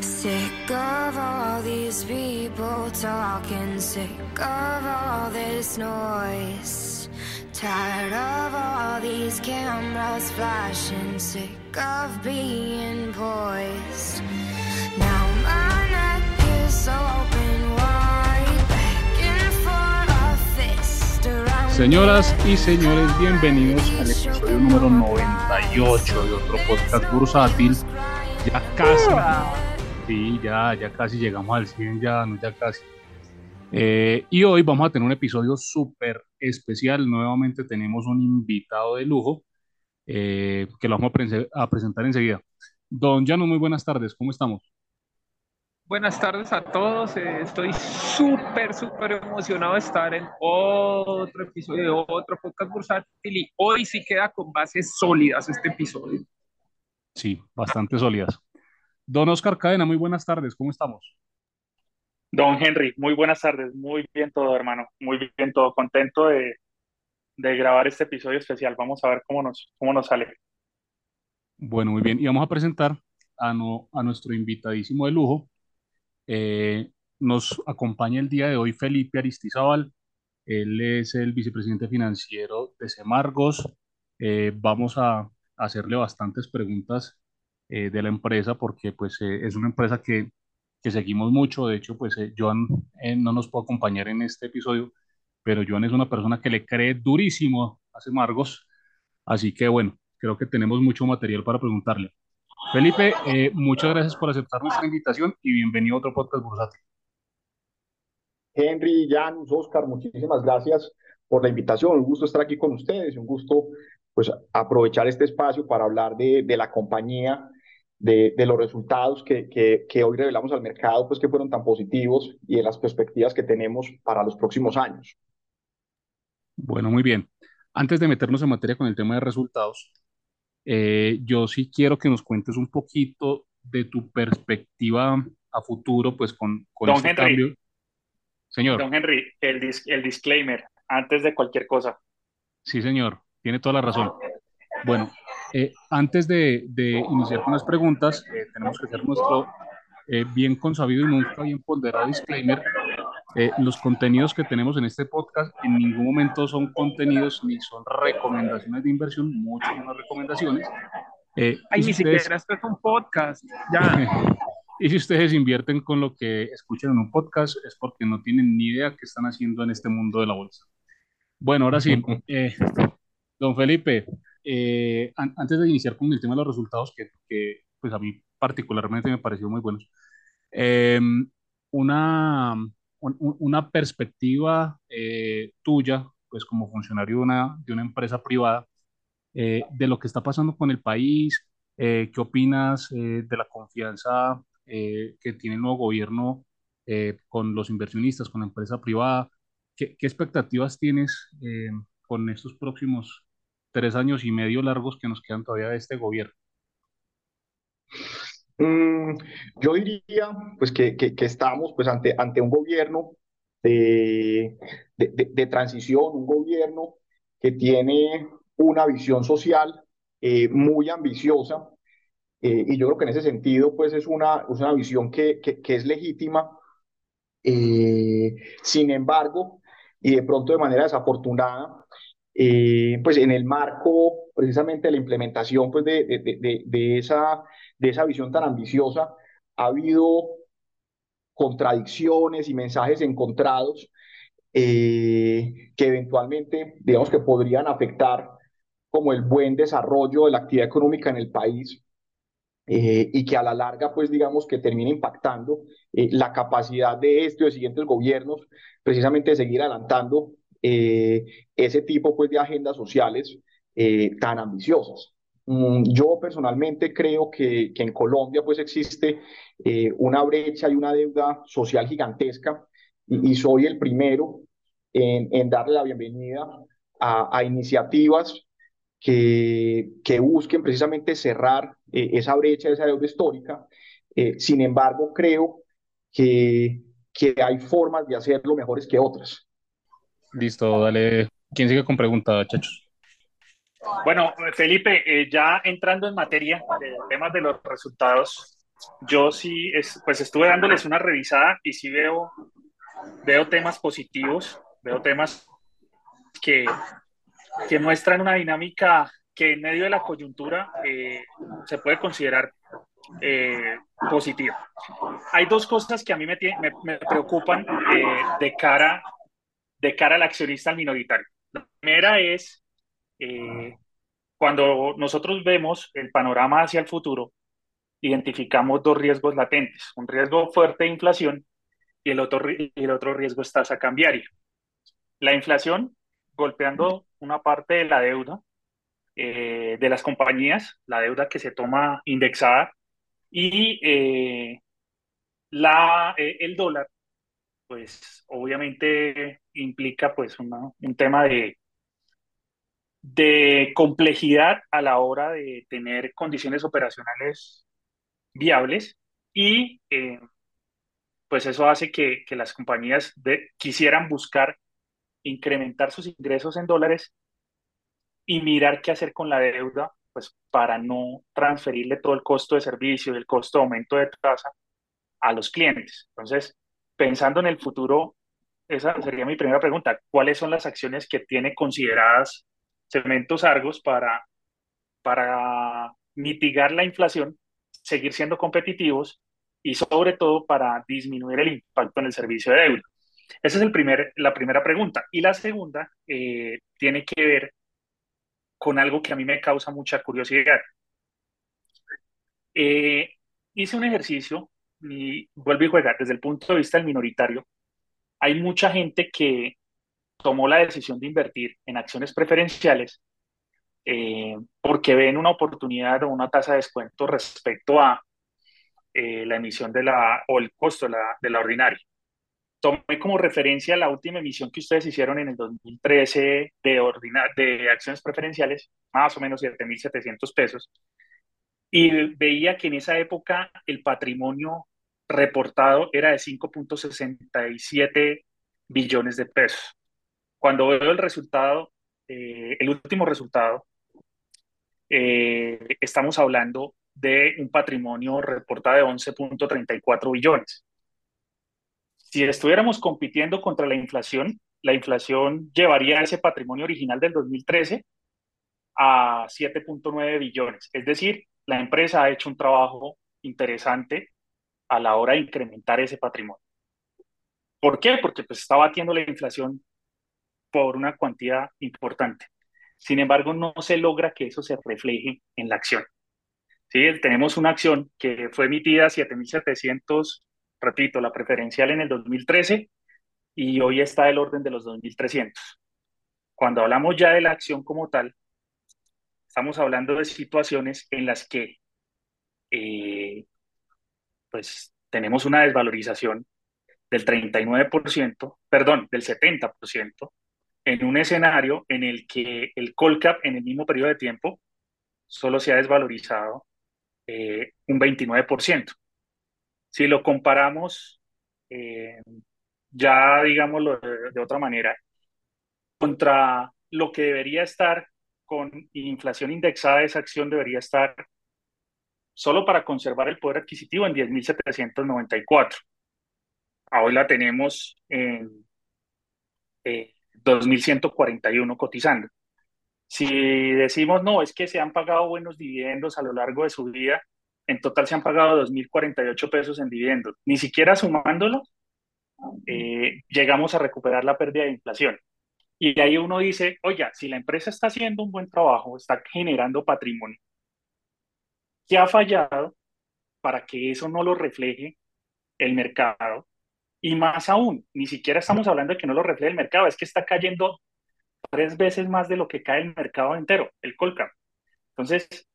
Sick of all these people talking, sick of all this noise. Tired of all these cameras flashing, sick of being poised. Now my neck is open wide, begging for a fist around Señoras y señores, bienvenidos al episodio número 98 de otro podcast bursátil. Ya casi, sí, ya, ya casi llegamos al 100, ya, no, ya casi. Eh, y hoy vamos a tener un episodio súper especial. Nuevamente tenemos un invitado de lujo eh, que lo vamos a, prese- a presentar enseguida. Don Llano, muy buenas tardes, ¿cómo estamos? Buenas tardes a todos. eh, estoy súper, súper emocionado de estar en otro episodio de otro podcast bursátil y hoy sí queda con bases sólidas este episodio. Sí, bastante sólidas. Don Oscar Cadena, muy buenas tardes, ¿cómo estamos? Don Henry, muy buenas tardes, muy bien todo, hermano, muy bien todo, contento de, de grabar este episodio especial. Vamos a ver cómo nos, cómo nos sale. Bueno, muy bien. Y vamos a presentar a, no- a nuestro invitadísimo de lujo. Eh, nos acompaña el día de hoy Felipe Aristizábal. Él es el vicepresidente financiero de Semargos. Eh, vamos a hacerle bastantes preguntas eh, de la empresa porque pues, eh, es una empresa que, que seguimos mucho. De hecho, pues, eh, Joan eh, no nos puede acompañar en este episodio, pero Joan es una persona que le cree durísimo a Semargos. Así que bueno, creo que tenemos mucho material para preguntarle. Felipe, eh, muchas gracias por aceptar nuestra invitación y bienvenido a otro podcast bursátil. Henry, Janus, Oscar, muchísimas gracias por la invitación. Un gusto estar aquí con ustedes un gusto pues, aprovechar este espacio para hablar de, de la compañía, de, de los resultados que, que, que hoy revelamos al mercado, pues que fueron tan positivos y de las perspectivas que tenemos para los próximos años. Bueno, muy bien. Antes de meternos en materia con el tema de resultados, eh, yo sí quiero que nos cuentes un poquito de tu perspectiva a futuro, pues con, con Don este Henry. cambio. Señor, Don Henry, el, dis- el disclaimer, antes de cualquier cosa. sí, señor, tiene toda la razón. Bueno, eh, antes de, de iniciar con las preguntas, eh, tenemos que hacer nuestro eh, bien consabido y nunca bien ponderado disclaimer. Eh, los contenidos que tenemos en este podcast en ningún momento son contenidos ni son recomendaciones de inversión, mucho menos recomendaciones. Eh, Ay, ni ustedes- siquiera esto es un podcast. Ya. y si ustedes invierten con lo que escuchan en un podcast es porque no tienen ni idea qué están haciendo en este mundo de la bolsa. Bueno, ahora sí, eh, don Felipe, eh, an- antes de iniciar con el tema de los resultados, que, que, pues a mí particularmente me pareció muy buenos, eh, una, un- un- una perspectiva eh, tuya, pues como funcionario de una, de una empresa privada, eh, de lo que está pasando con el país, eh, qué opinas eh, de la confianza que tiene el nuevo gobierno con los inversionistas, con la empresa privada, qué, qué expectativas tienes eh, con estos próximos tres años y medio largos que nos quedan todavía de este gobierno. Mm, yo diría pues que, que, estamos pues ante, ante un gobierno de, de, de- transición, un gobierno que tiene una visión social eh, muy ambiciosa eh, y yo creo que en ese sentido pues es una, es una visión que, que, que es legítima. Eh, sin embargo, y de pronto de manera desafortunada, eh, pues en el marco precisamente de la implementación pues de, de, de, de- esa, de esa visión tan ambiciosa, ha habido contradicciones y mensajes encontrados eh, que eventualmente, digamos que podrían afectar como el buen desarrollo de la actividad económica en el país eh, y que a la larga, pues digamos que termina impactando la capacidad de este o de siguientes gobiernos precisamente de seguir adelantando eh, ese tipo pues de agendas sociales eh, tan ambiciosas. Mm, Yo personalmente creo que, que en Colombia pues existe eh, una brecha y una deuda social gigantesca y, soy el primero en, en darle la bienvenida a, a iniciativas que, que busquen precisamente cerrar eh, esa brecha, esa deuda histórica. Sin embargo, creo que, que hay formas de hacerlo mejores que otras. Listo, dale. ¿Quién sigue con pregunta, chachos? Bueno, Felipe, eh, ya entrando en materia de temas de los resultados, yo sí, es, pues estuve dándoles una revisada y sí veo, veo temas positivos, veo temas que, que muestran una dinámica que en medio de la coyuntura eh, se puede considerar eh, positiva. Hay dos cosas que a mí me, me, preocupan eh, de, cara, de cara al accionista al minoritario. La primera es cuando nosotros vemos el panorama hacia el futuro, identificamos dos riesgos latentes, un riesgo fuerte de inflación y el otro, el otro riesgo es tasa cambiaria. La inflación golpeando una parte de la deuda eh, de las compañías, la deuda que se toma indexada, y eh, la, eh, el dólar, pues obviamente implica pues un tema de, de complejidad a la hora de tener condiciones operacionales viables y pues eso hace que, que las compañías quisieran buscar incrementar sus ingresos en dólares y mirar qué hacer con la deuda, pues para no transferirle todo el costo de servicio el costo de aumento de tasa a los clientes. Entonces, pensando en el futuro, esa sería mi primera pregunta. ¿Cuáles son las acciones que tiene consideradas Cementos Argos para, para mitigar la inflación, seguir siendo competitivos y sobre todo para disminuir el impacto en el servicio de deuda? Esa es el primer, la primera pregunta. Y la segunda eh, tiene que ver con algo que a mí me causa mucha curiosidad. Eh, hice un ejercicio y vuelvo y jugar desde el punto de vista del minoritario. Hay mucha gente que tomó la decisión de invertir en acciones preferenciales eh, porque ven una oportunidad o una tasa de descuento respecto a la emisión de la o el costo de la, de la ordinaria tomé como referencia la última emisión que ustedes hicieron en el 2013 de, de acciones preferenciales, más o menos 7.700 pesos, y veía que en esa época el patrimonio reportado era de 5.67 billones de pesos. Cuando veo el resultado, eh, el último resultado, eh, estamos hablando de un patrimonio reportado de 11.34 billones. Si estuviéramos compitiendo contra la inflación, la inflación llevaría ese patrimonio original del 2013 a 7.9 billones. Es decir, la empresa ha hecho un trabajo interesante a la hora de incrementar ese patrimonio. ¿Por qué? Porque pues está batiendo la inflación por una cantidad importante. Sin embargo, no se logra que eso se refleje en la acción. ¿Sí? Tenemos una acción que fue emitida a 7.700 repito, la preferencial en el 2013 y hoy está del orden de los 2.300. Cuando hablamos ya de la acción como tal, estamos hablando de situaciones en las que eh, pues tenemos una desvalorización del 39%, perdón, del 70%, en un escenario en el que el Colcap en el mismo periodo de tiempo solo se ha desvalorizado eh, un 29%. Si lo comparamos, eh, ya digámoslo de, otra manera, contra lo que debería estar con inflación indexada, de esa acción debería estar solo para conservar el poder adquisitivo en 10.794. Hoy la tenemos en 2.141 eh, cotizando. Si decimos, no, es que se han pagado buenos dividendos a lo largo de su vida, en total se han pagado 2.048 pesos en dividendos. Ni siquiera sumándolo, eh, llegamos a recuperar la pérdida de inflación. Y ahí uno dice, oye, si la empresa está haciendo un buen trabajo, está generando patrimonio, ¿qué ha fallado para que eso no lo refleje el mercado? Y más aún, ni siquiera estamos hablando de que no lo refleje el mercado, es que está cayendo tres veces más de lo que cae el mercado entero, el Colcap. Entonces,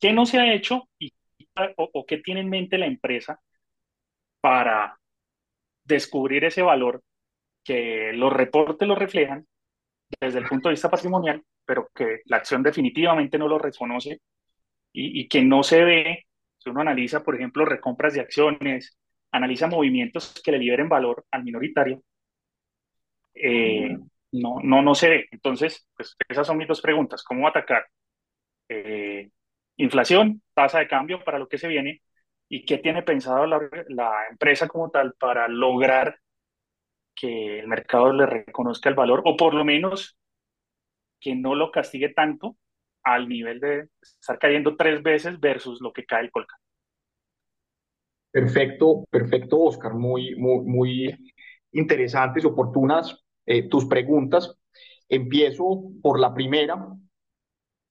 ¿qué no se ha hecho y o, qué tiene en mente la empresa para descubrir ese valor que los reportes lo reflejan desde el punto de vista patrimonial, pero que la acción definitivamente no lo reconoce y, que no se ve, si uno analiza, por ejemplo, recompras de acciones, analiza movimientos que le liberen valor al minoritario, eh, no, no, no se ve. Entonces, pues esas son mis dos preguntas. ¿Cómo atacar eh, inflación, tasa de cambio para lo que se viene ¿Y qué tiene pensado la, la empresa como tal para lograr que el mercado le reconozca el valor o por lo menos que no lo castigue tanto al nivel de estar cayendo tres veces versus lo que cae el Colca. Perfecto, perfecto, Oscar. Muy, muy, muy interesantes oportunas eh, tus preguntas. Empiezo por la primera,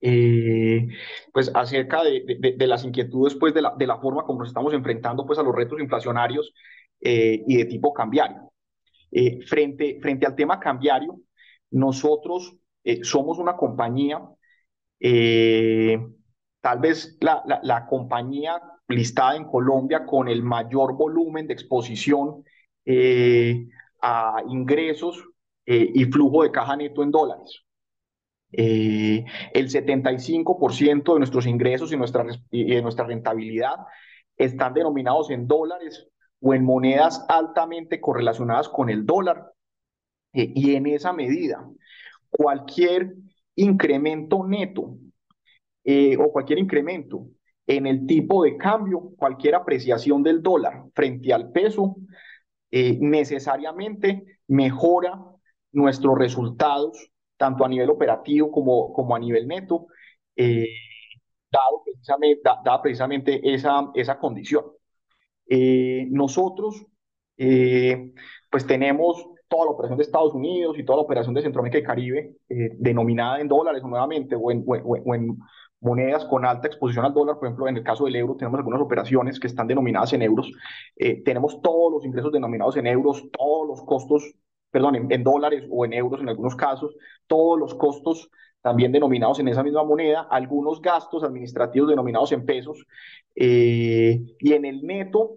eh, pues acerca de, de, las inquietudes pues de la, de la forma como nos estamos enfrentando pues a los retos inflacionarios eh, y de tipo cambiario. frente, frente al tema cambiario, nosotros somos una compañía, tal vez la, la, la compañía listada en Colombia con el mayor volumen de exposición eh, a ingresos eh, y flujo de caja neto en dólares. Eh, el 75% de nuestros ingresos y nuestra, y de nuestra rentabilidad están denominados en dólares o en monedas altamente correlacionadas con el dólar. y en esa medida, cualquier incremento neto o cualquier incremento en el tipo de cambio, cualquier apreciación del dólar frente al peso eh, necesariamente mejora nuestros resultados, tanto a nivel operativo como, como a nivel neto, eh, dado precisamente, precisamente esa, esa condición. Eh, nosotros, pues tenemos toda la operación de Estados Unidos y toda la operación de Centroamérica y Caribe, denominada en dólares nuevamente o en, o en monedas con alta exposición al dólar, por ejemplo, en el caso del euro tenemos algunas operaciones que están denominadas en euros, eh, tenemos todos los ingresos denominados en euros, todos los costos, perdón, en, dólares o en euros en algunos casos, todos los costos también denominados en esa misma moneda, algunos gastos administrativos denominados en pesos, eh, y en el neto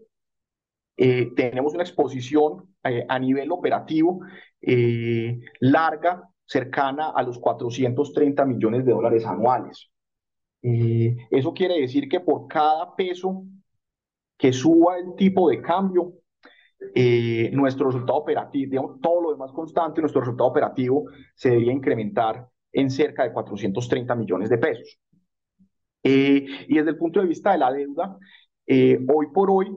eh, tenemos una exposición a nivel operativo larga, cercana a los 430 millones de dólares anuales. Eh, eso quiere decir que por cada peso que suba el tipo de cambio, eh, nuestro resultado operativo, digamos, todo lo demás constante, nuestro resultado operativo se debería incrementar en cerca de 430 millones de pesos. Eh, y desde el punto de vista de la deuda, hoy por hoy,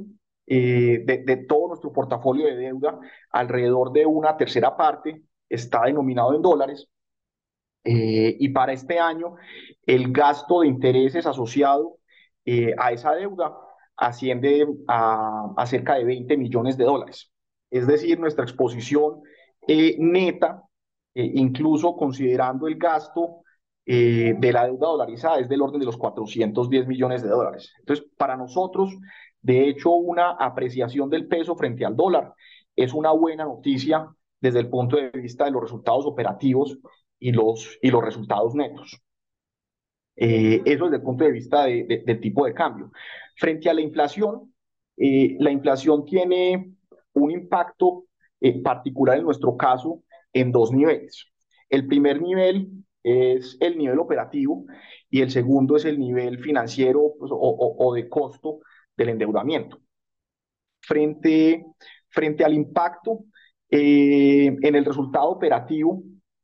de, de, todo nuestro portafolio de deuda, alrededor de una tercera parte está denominado en dólares eh, y para este año, el gasto de intereses asociado eh, a esa deuda asciende a, cerca de 20 millones de dólares. Es decir, nuestra exposición eh, neta, incluso considerando el gasto de la deuda dolarizada, es del orden de los 410 millones de dólares. Entonces, para nosotros, de hecho, una apreciación del peso frente al dólar es una buena noticia desde el punto de vista de los resultados operativos y los, y los resultados netos. Eh, eso desde el punto de vista de, del tipo de cambio. Frente a la inflación, eh, la inflación tiene un impacto eh, particular en nuestro caso en dos niveles. El primer nivel es el nivel operativo y el segundo es el nivel financiero pues, o, o, de costo del endeudamiento. Frente, frente al impacto en el resultado operativo,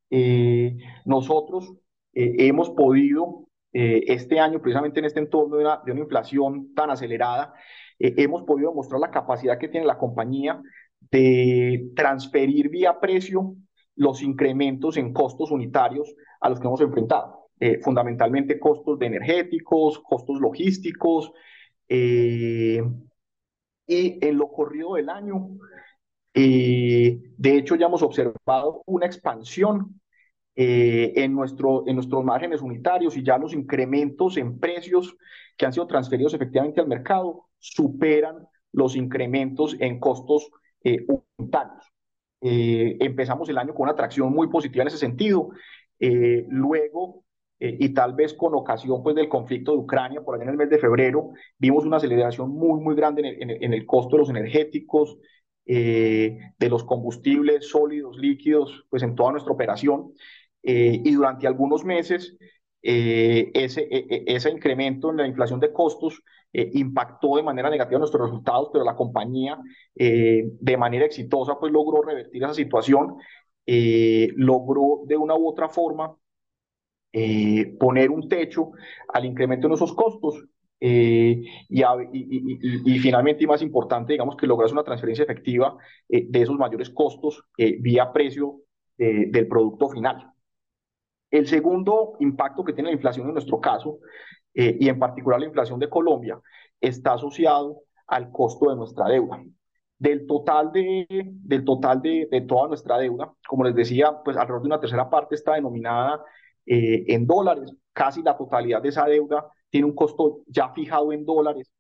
eh, nosotros eh, hemos podido eh, este año, precisamente en este entorno de una, de una inflación tan acelerada, hemos podido mostrar la capacidad que tiene la compañía de transferir vía precio los incrementos en costos unitarios a los que hemos enfrentado. fundamentalmente costos de energéticos, costos logísticos, y en lo corrido del año, de hecho ya hemos observado una expansión eh, en, nuestro, en nuestros márgenes unitarios y ya los incrementos en precios que han sido transferidos efectivamente al mercado superan los incrementos en costos eh, unitarios. Eh, empezamos el año con una atracción muy positiva en ese sentido. luego, y tal vez con ocasión pues, del conflicto de Ucrania, por allá en el mes de febrero, vimos una aceleración muy, muy grande en el, en el, en el costo de los energéticos, de los combustibles sólidos, líquidos, pues en toda nuestra operación. Eh, y durante algunos meses eh, ese, e, e, ese incremento en la inflación de costos eh, impactó de manera negativa nuestros resultados, pero la compañía de manera exitosa pues logró revertir esa situación, logró de una u otra forma poner un techo al incremento en esos costos eh, y, y, y, finalmente, y más importante, digamos que logras una transferencia efectiva eh, de esos mayores costos eh, vía precio del producto final. El segundo impacto que tiene la inflación en nuestro caso, y en particular la inflación de Colombia, está asociado al costo de nuestra deuda. Del total de, del total de, de toda nuestra deuda, como les decía, pues alrededor de una tercera parte está denominada en dólares, casi la totalidad de esa deuda tiene un costo ya fijado en dólares,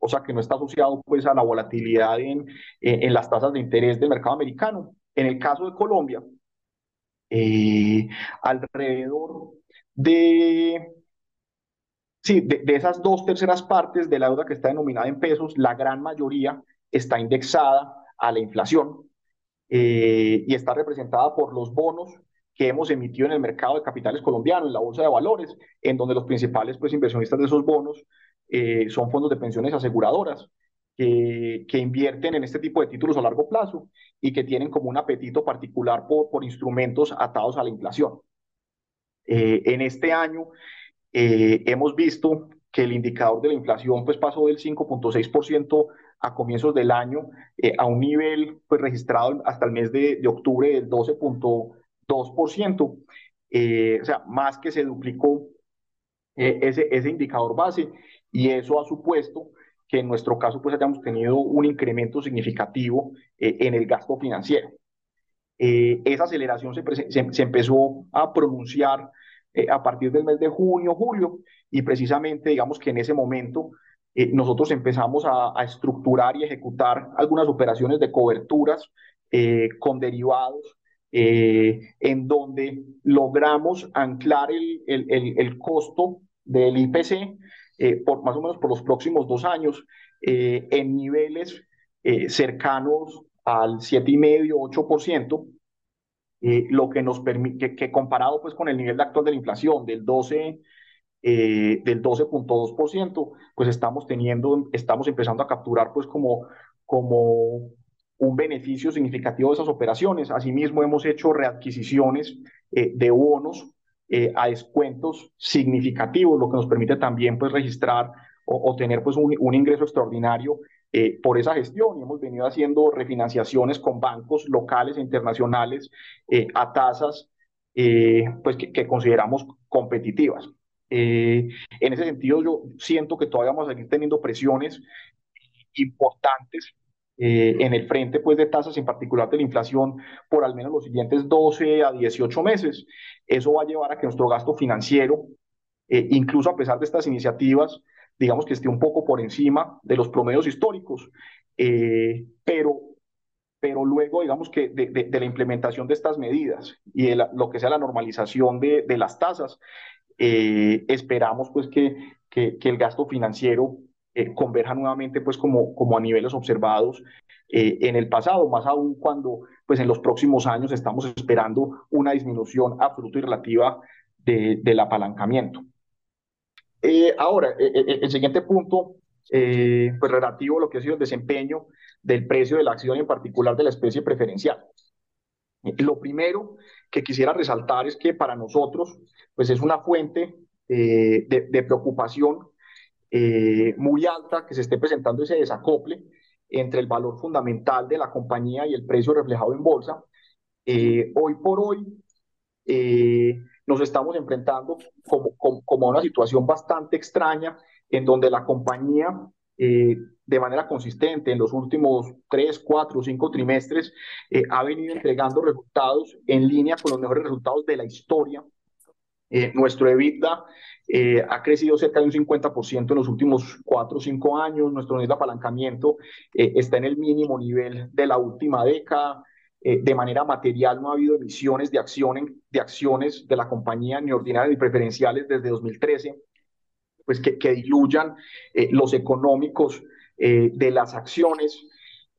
o sea que no está asociado pues a la volatilidad en, en las tasas de interés del mercado americano. En el caso de Colombia, eh, alrededor de, sí, de, esas dos terceras partes de la deuda que está denominada en pesos, la gran mayoría está indexada a la inflación eh, y está representada por los bonos que hemos emitido en el mercado de capitales colombiano, en la bolsa de valores, en donde los principales pues, inversionistas de esos bonos eh, son fondos de pensiones aseguradoras que, que, invierten en este tipo de títulos a largo plazo y que tienen como un apetito particular por, por instrumentos atados a la inflación. Eh, en este año eh, hemos visto que el indicador de la inflación pues, pasó del 5.6% a comienzos del año a un nivel pues, registrado hasta el mes de, de octubre del 12.1%. 2%, eh, o sea, más que se duplicó eh, ese, ese indicador base y eso ha supuesto que en nuestro caso pues hayamos tenido un incremento significativo eh, en el gasto financiero. esa aceleración se, se, empezó a pronunciar a partir del mes de junio, julio, y precisamente digamos que en ese momento nosotros empezamos a, a, estructurar y ejecutar algunas operaciones de coberturas con derivados eh, en donde logramos anclar el, el, el, costo del IPC eh, por más o menos por los próximos dos años eh, en niveles cercanos al 7,5-8%, lo que nos permite, que, comparado pues con el nivel actual de la inflación del 12, del 12.2%, pues estamos teniendo, estamos empezando a capturar pues como, como un beneficio significativo de esas operaciones. Asimismo, hemos hecho readquisiciones eh, de bonos eh, a descuentos significativos, lo que nos permite también pues, registrar o, tener pues, un, ingreso extraordinario eh, por esa gestión. Y hemos venido haciendo refinanciaciones con bancos locales e internacionales a tasas pues, que, que, consideramos competitivas. en ese sentido, yo siento que todavía vamos a seguir teniendo presiones importantes eh, en el frente pues, de tasas, en particular de la inflación, por al menos los siguientes 12 a 18 meses. Eso va a llevar a que nuestro gasto financiero, eh, incluso a pesar de estas iniciativas, digamos que esté un poco por encima de los promedios históricos, eh, pero, pero luego, digamos que de, de, la implementación de estas medidas y de lo que sea la normalización de, de las tasas, esperamos pues que, que, que el gasto financiero eh, converja nuevamente pues como, como a niveles observados eh, en el pasado, más aún cuando pues en los próximos años estamos esperando una disminución absoluta y relativa de, del apalancamiento. Eh, ahora, el siguiente punto, pues relativo a lo que ha sido el desempeño del precio de la acción, en particular de la especie preferencial. Lo primero que quisiera resaltar es que para nosotros, pues es una fuente de, de preocupación eh, muy alta, que se esté presentando ese desacople entre el valor fundamental de la compañía y el precio reflejado en bolsa. Eh, hoy por hoy eh, nos estamos enfrentando como, como, a una situación bastante extraña en donde la compañía de manera consistente en los últimos tres, cuatro, cinco trimestres ha venido entregando resultados en línea con los mejores resultados de la historia. Nuestro EBITDA eh, ha crecido cerca de un 50% en los últimos cuatro o cinco años. Nuestro nivel de apalancamiento eh, está en el mínimo nivel de la última década. Eh, de manera material no ha habido emisiones de, de acciones de la compañía ni ordinarias ni preferenciales desde 2013, pues que, que diluyan los económicos de las acciones.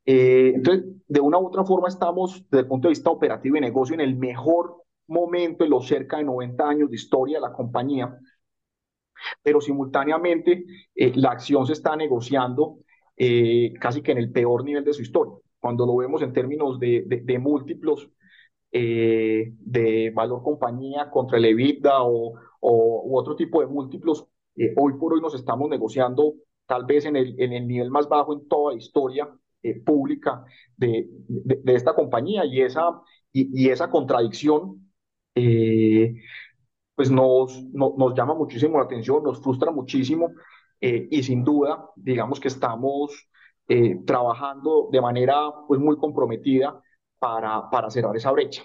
entonces, de una u otra forma estamos, desde el punto de vista operativo y negocio, en el mejor momento en los cerca de 90 años de historia de la compañía pero simultáneamente eh, la acción se está negociando eh, casi que en el peor nivel de su historia. Cuando lo vemos en términos de, de, múltiplos eh, de valor compañía contra el EBITDA o, o u otro tipo de múltiplos, Eh, hoy por hoy nos estamos negociando tal vez en el, en el nivel más bajo en toda la historia eh, pública de, de, esta compañía y esa, y, y esa contradicción eh, pues nos, nos llama muchísimo la atención, nos frustra muchísimo y sin duda digamos que estamos trabajando de manera pues muy comprometida para, para cerrar esa brecha.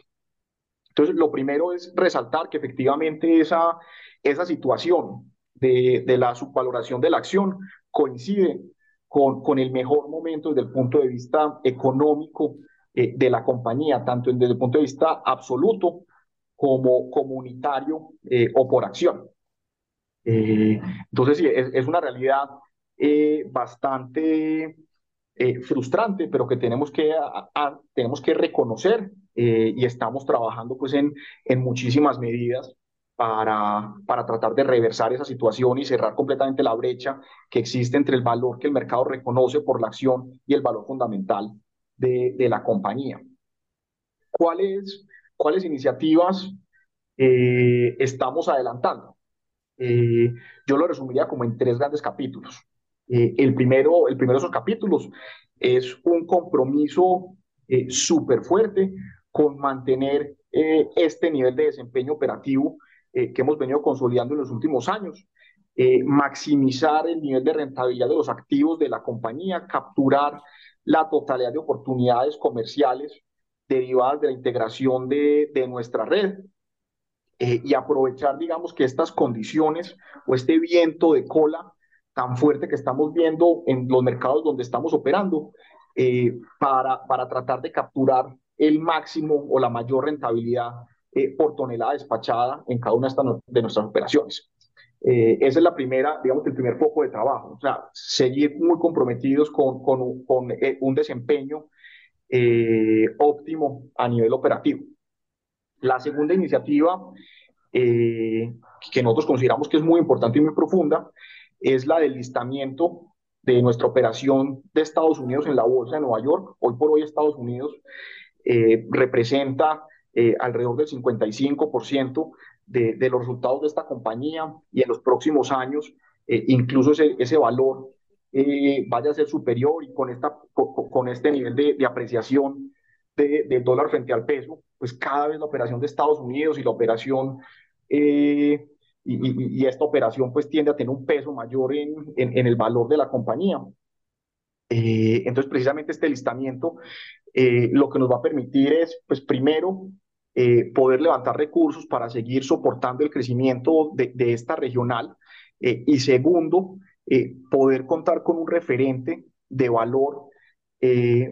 Entonces, lo primero es resaltar que efectivamente esa, esa situación de, de la subvaloración de la acción coincide con, con el mejor momento desde el punto de vista económico eh, de la compañía, tanto desde el punto de vista absoluto como comunitario eh, o por acción. Eh, entonces, sí, es, es una realidad bastante frustrante, pero que tenemos que, tenemos que reconocer eh, y estamos trabajando pues en, en muchísimas medidas para, para tratar de reversar esa situación y cerrar completamente la brecha que existe entre el valor que el mercado reconoce por la acción y el valor fundamental de, de la compañía. ¿Cuáles, cuáles iniciativas eh, estamos adelantando? Eh, yo lo resumiría como en tres grandes capítulos. el, primero, el primero de esos capítulos es un compromiso súper fuerte con mantener eh, este nivel de desempeño operativo eh, que hemos venido consolidando en los últimos años, eh, maximizar el nivel de rentabilidad de los activos de la compañía, capturar la totalidad de oportunidades comerciales derivadas de la integración de, de nuestra red y aprovechar, digamos, que estas condiciones o este viento de cola tan fuerte que estamos viendo en los mercados donde estamos operando para, para tratar de capturar el máximo o la mayor rentabilidad eh, por tonelada despachada en cada una de nuestras operaciones. Eh, esa es la primera, digamos, el primer foco de trabajo. O sea, seguir muy comprometidos con, con, con eh, un desempeño óptimo a nivel operativo. La segunda iniciativa, que nosotros consideramos que es muy importante y muy profunda, es la del listamiento de nuestra operación de Estados Unidos en la Bolsa de Nueva York. Hoy por hoy Estados Unidos eh, representa eh, alrededor del 55% de, los resultados de esta compañía y en los próximos años eh, incluso ese valor vaya a ser superior y con, esta, con, este nivel de, de apreciación del dólar frente al peso, pues cada vez la operación de Estados Unidos y la operación y, y, y, esta operación pues tiende a tener un peso mayor en, en, en el valor de la compañía. Eh, entonces, precisamente este listamiento eh, lo que nos va a permitir es, pues primero, eh, poder levantar recursos para seguir soportando el crecimiento de, de esta regional y segundo, poder contar con un referente de valor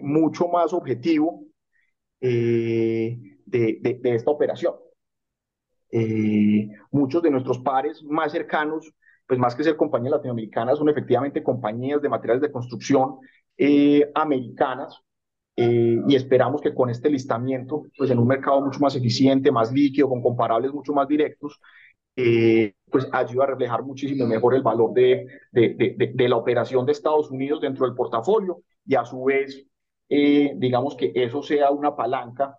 mucho más objetivo de, de, de, esta operación. muchos de nuestros pares más cercanos pues más que ser compañías latinoamericanas, son efectivamente compañías de materiales de construcción eh, americanas. Eh, y esperamos que con este listamiento, pues en un mercado mucho más eficiente, más líquido, con comparables mucho más directos, eh, pues ayuda a reflejar muchísimo mejor el valor de, de, de, de, la operación de Estados Unidos dentro del portafolio y a su vez, digamos que eso sea una palanca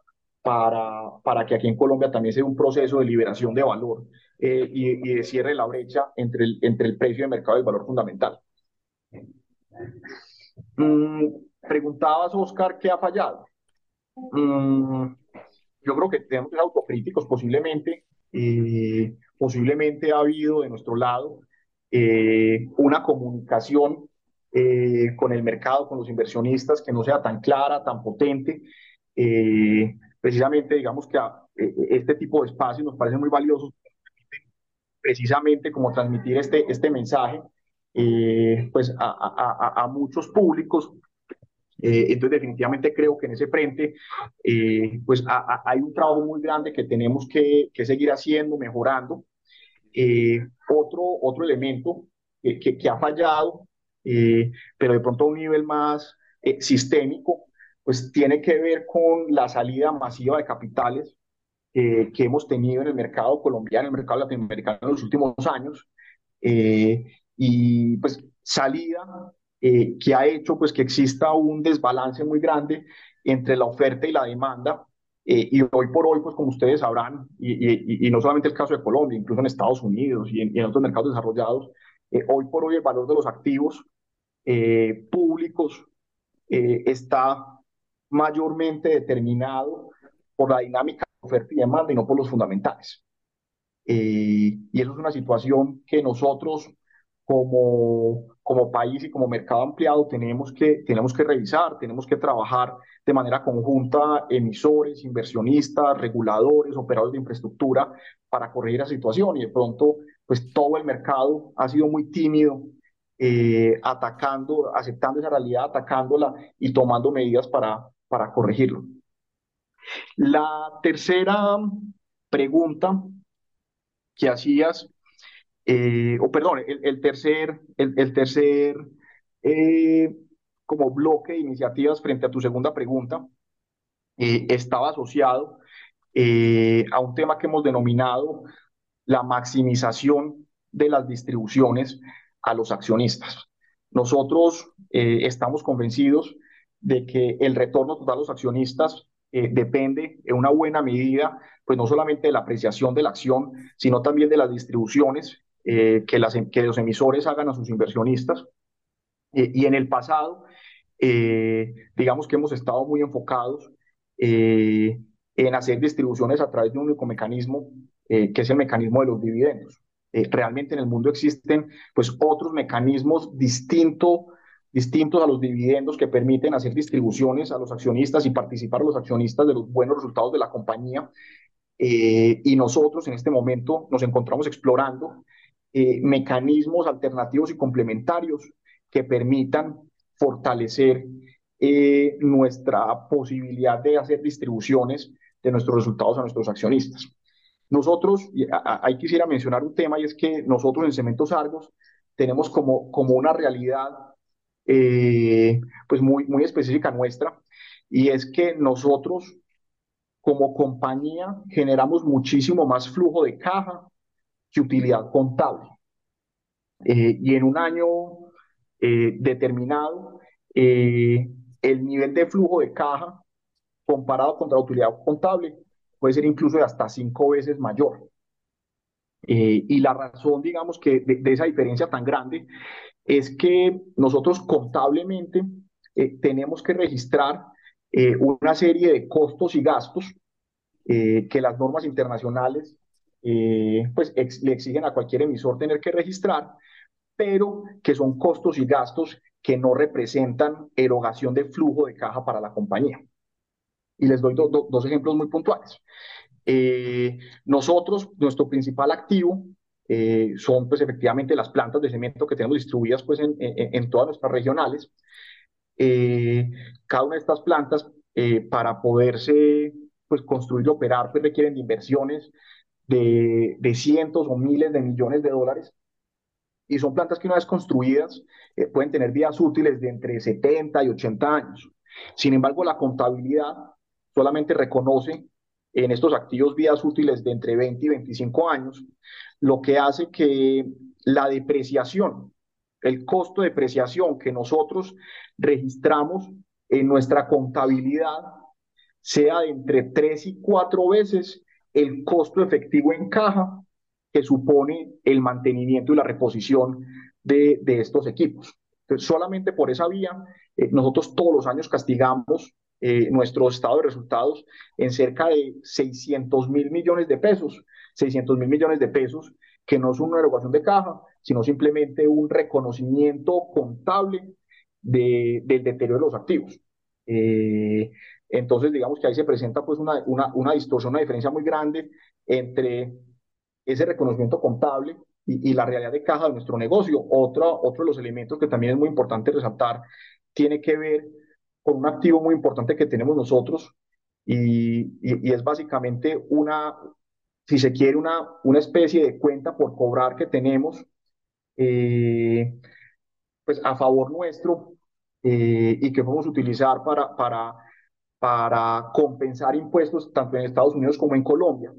para, para que aquí en Colombia también sea un proceso de liberación de valor eh, y, y, de cierre la brecha entre el, entre el precio de mercado y el valor fundamental. Mm, preguntabas, Oscar, ¿qué ha fallado? Mm, yo creo que tenemos que ser autocríticos posiblemente. Eh, posiblemente ha habido de nuestro lado eh, una comunicación eh, con el mercado, con los inversionistas, que no sea tan clara, tan potente. precisamente, digamos que a, este tipo de espacios nos parecen muy valiosos precisamente como transmitir este, este mensaje eh, pues a, a, a, muchos públicos. Eh, entonces definitivamente creo que en ese frente eh, pues hay un trabajo muy grande que tenemos que, que seguir haciendo, mejorando. otro, otro elemento que, que, que ha fallado, pero de pronto a un nivel más sistémico, pues tiene que ver con la salida masiva de capitales eh, que hemos tenido en el mercado colombiano, en el mercado latinoamericano en los últimos años, eh, y pues salida eh, que ha hecho pues que exista un desbalance muy grande entre la oferta y la demanda, y hoy por hoy, pues como ustedes sabrán, y, y, y, no solamente el caso de Colombia, incluso en Estados Unidos y en, y en otros mercados desarrollados, hoy por hoy el valor de los activos públicos está mayormente determinado por la dinámica de oferta y demanda y no por los fundamentales. y eso es una situación que nosotros como, como país y como mercado ampliado tenemos que, tenemos que revisar, tenemos que trabajar de manera conjunta emisores, inversionistas, reguladores, operadores de infraestructura para corregir la situación y de pronto pues todo el mercado ha sido muy tímido eh, atacando, aceptando esa realidad, atacándola y tomando medidas para, para corregirlo. La tercera pregunta que hacías eh, o perdón, el, tercer, el, tercer eh, como bloque de iniciativas frente a tu segunda pregunta eh, estaba asociado a un tema que hemos denominado la maximización de las distribuciones a los accionistas. Nosotros estamos convencidos de que el retorno total a los accionistas depende en una buena medida, pues no solamente de la apreciación de la acción, sino también de las distribuciones eh, que, las, que los emisores hagan a sus inversionistas. y en el pasado, eh, digamos que hemos estado muy enfocados eh, en hacer distribuciones a través de un único mecanismo, que es el mecanismo de los dividendos. realmente en el mundo existen pues, otros mecanismos distintos distintos a los dividendos que permiten hacer distribuciones a los accionistas y participar los accionistas de los buenos resultados de la compañía. y nosotros en este momento nos encontramos explorando eh, mecanismos alternativos y complementarios que permitan fortalecer eh, nuestra posibilidad de hacer distribuciones de nuestros resultados a nuestros accionistas. Nosotros, ahí quisiera mencionar un tema y es que nosotros en Cementos Argos tenemos como, como una realidad eh, pues muy, muy específica nuestra y es que nosotros como compañía generamos muchísimo más flujo de caja que utilidad contable. Eh, y en un año eh, determinado, eh, el nivel de flujo de caja comparado contra la utilidad contable puede ser incluso de hasta cinco veces mayor. y la razón, digamos, que de, esa diferencia tan grande es que nosotros contablemente tenemos que registrar una serie de costos y gastos que las normas internacionales eh, pues le exigen a cualquier emisor tener que registrar, pero que son costos y gastos que no representan erogación de flujo de caja para la compañía. Y les doy dos ejemplos muy puntuales. Eh, nosotros, nuestro principal activo eh, son pues efectivamente las plantas de cemento que tenemos distribuidas pues en, en, todas nuestras regionales. cada una de estas plantas para poderse pues construir y operar pues requieren de inversiones de, de, cientos o miles de millones de dólares. Y son plantas que una vez construidas eh, pueden tener vidas útiles de entre 70 y 80 años. Sin embargo, la contabilidad solamente reconoce en estos activos vidas útiles de entre 20 y 25 años, lo que hace que la depreciación, el costo de depreciación que nosotros registramos en nuestra contabilidad sea de entre 3 y 4 veces el costo efectivo en caja que supone el mantenimiento y la reposición de, estos equipos. solamente por esa vía, eh, nosotros todos los años castigamos eh, nuestro estado de resultados en cerca de 600 mil millones de pesos, 600 mil millones de pesos, que no es una erogación de caja, sino simplemente un reconocimiento contable de, del deterioro de los activos. Eh, entonces, digamos que ahí se presenta pues una, una, una distorsión, una diferencia muy grande entre ese reconocimiento contable y, y, la realidad de caja de nuestro negocio. Otro, otro de los elementos que también es muy importante resaltar tiene que ver con un activo muy importante que tenemos nosotros y, y, y es básicamente una, si se quiere, una, una especie de cuenta por cobrar que tenemos eh, pues a favor nuestro eh, y que podemos utilizar para, para para compensar impuestos tanto en Estados Unidos como en Colombia.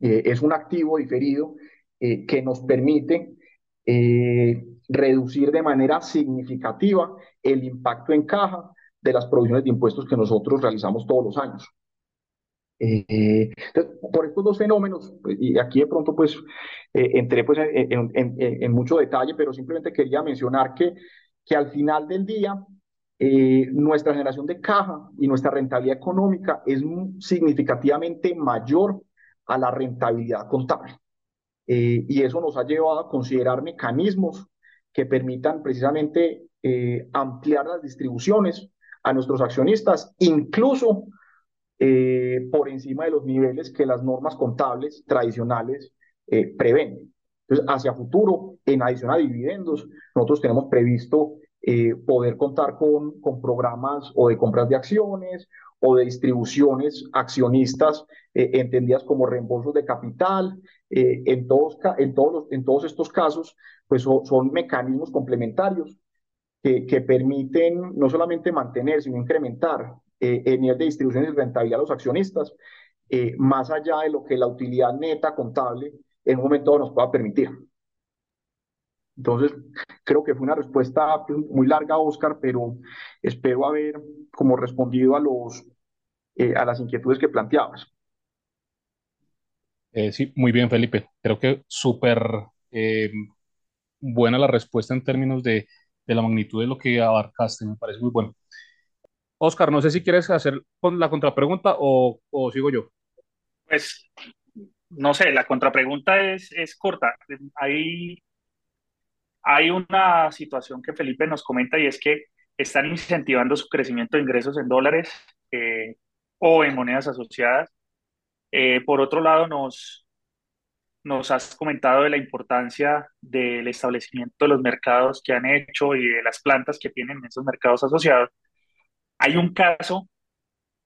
Eh, es un activo diferido eh, que nos permite eh, reducir de manera significativa el impacto en caja de las provisiones de impuestos que nosotros realizamos todos los años. Eh, por estos dos fenómenos, y aquí de pronto pues eh, entré pues en, en, en, mucho detalle, pero simplemente quería mencionar que, que al final del día eh, nuestra generación de caja y nuestra rentabilidad económica es significativamente mayor a la rentabilidad contable. Eh, y eso nos ha llevado a considerar mecanismos que permitan precisamente eh, ampliar las distribuciones a nuestros accionistas, incluso por encima de los niveles que las normas contables tradicionales prevén. Entonces, hacia futuro, en adición a dividendos, nosotros tenemos previsto eh, poder contar con, con programas o de compras de acciones o de distribuciones accionistas eh, entendidas como reembolsos de capital. Eh, en, todos, en, todos en todos estos casos, pues son, mecanismos complementarios que, que, permiten no solamente mantener, sino incrementar el nivel de distribución y rentabilidad a los accionistas, más allá de lo que la utilidad neta contable en un momento nos pueda permitir. Entonces, creo que fue una respuesta pues, muy larga, Oscar, pero espero haber como respondido a, los, eh, a las inquietudes que planteabas. Eh, sí, muy bien, Felipe. Creo que súper eh, buena la respuesta en términos de, de, la magnitud de lo que abarcaste, me parece muy bueno. Oscar, no sé si quieres hacer la contrapregunta o, o sigo yo. Pues, no sé, la contrapregunta es, es corta. Hay hay una situación que Felipe nos comenta y es que están incentivando su crecimiento de ingresos en dólares eh, o en monedas asociadas. Eh, por otro lado, nos, nos has comentado de la importancia del establecimiento de los mercados que han hecho y de las plantas que tienen esos mercados asociados. Hay un caso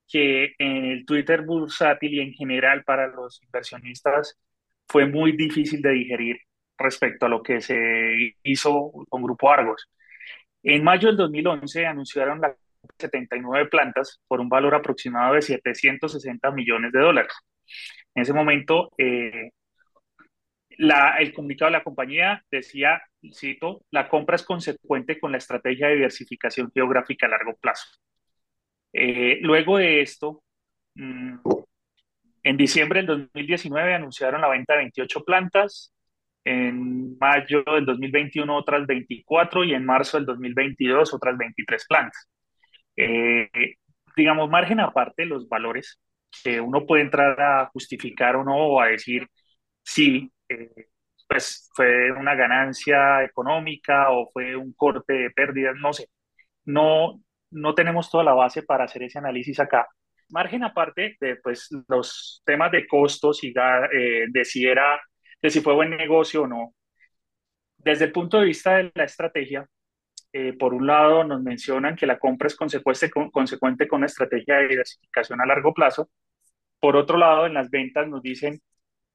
que en el Twitter bursátil y en general para los inversionistas fue muy difícil de digerir respecto a lo que se hizo con Grupo Argos. En mayo del 2011 anunciaron las 79 plantas por un valor aproximado de 760 millones de dólares. En ese momento, eh, la, el comunicado de la compañía decía, cito, la compra es consecuente con la estrategia de diversificación geográfica a largo plazo. Eh, luego de esto, mm, en diciembre del 2019 anunciaron la venta de 28 plantas, en mayo del 2021 otras 24 y en marzo del 2022 otras 23 plantas. Eh, digamos, margen aparte los valores que uno puede entrar a justificar o no o a decir si eh, pues fue una ganancia económica o fue un corte de pérdidas, no sé. No, no tenemos toda la base para hacer ese análisis acá. Margen aparte de pues, los temas de costos y eh, de si era de si fue buen negocio o no. Desde el punto de vista de la estrategia, eh, por un lado nos mencionan que la compra es consecuente con, consecuente con una estrategia de diversificación a largo plazo. Por otro lado, en las ventas nos dicen,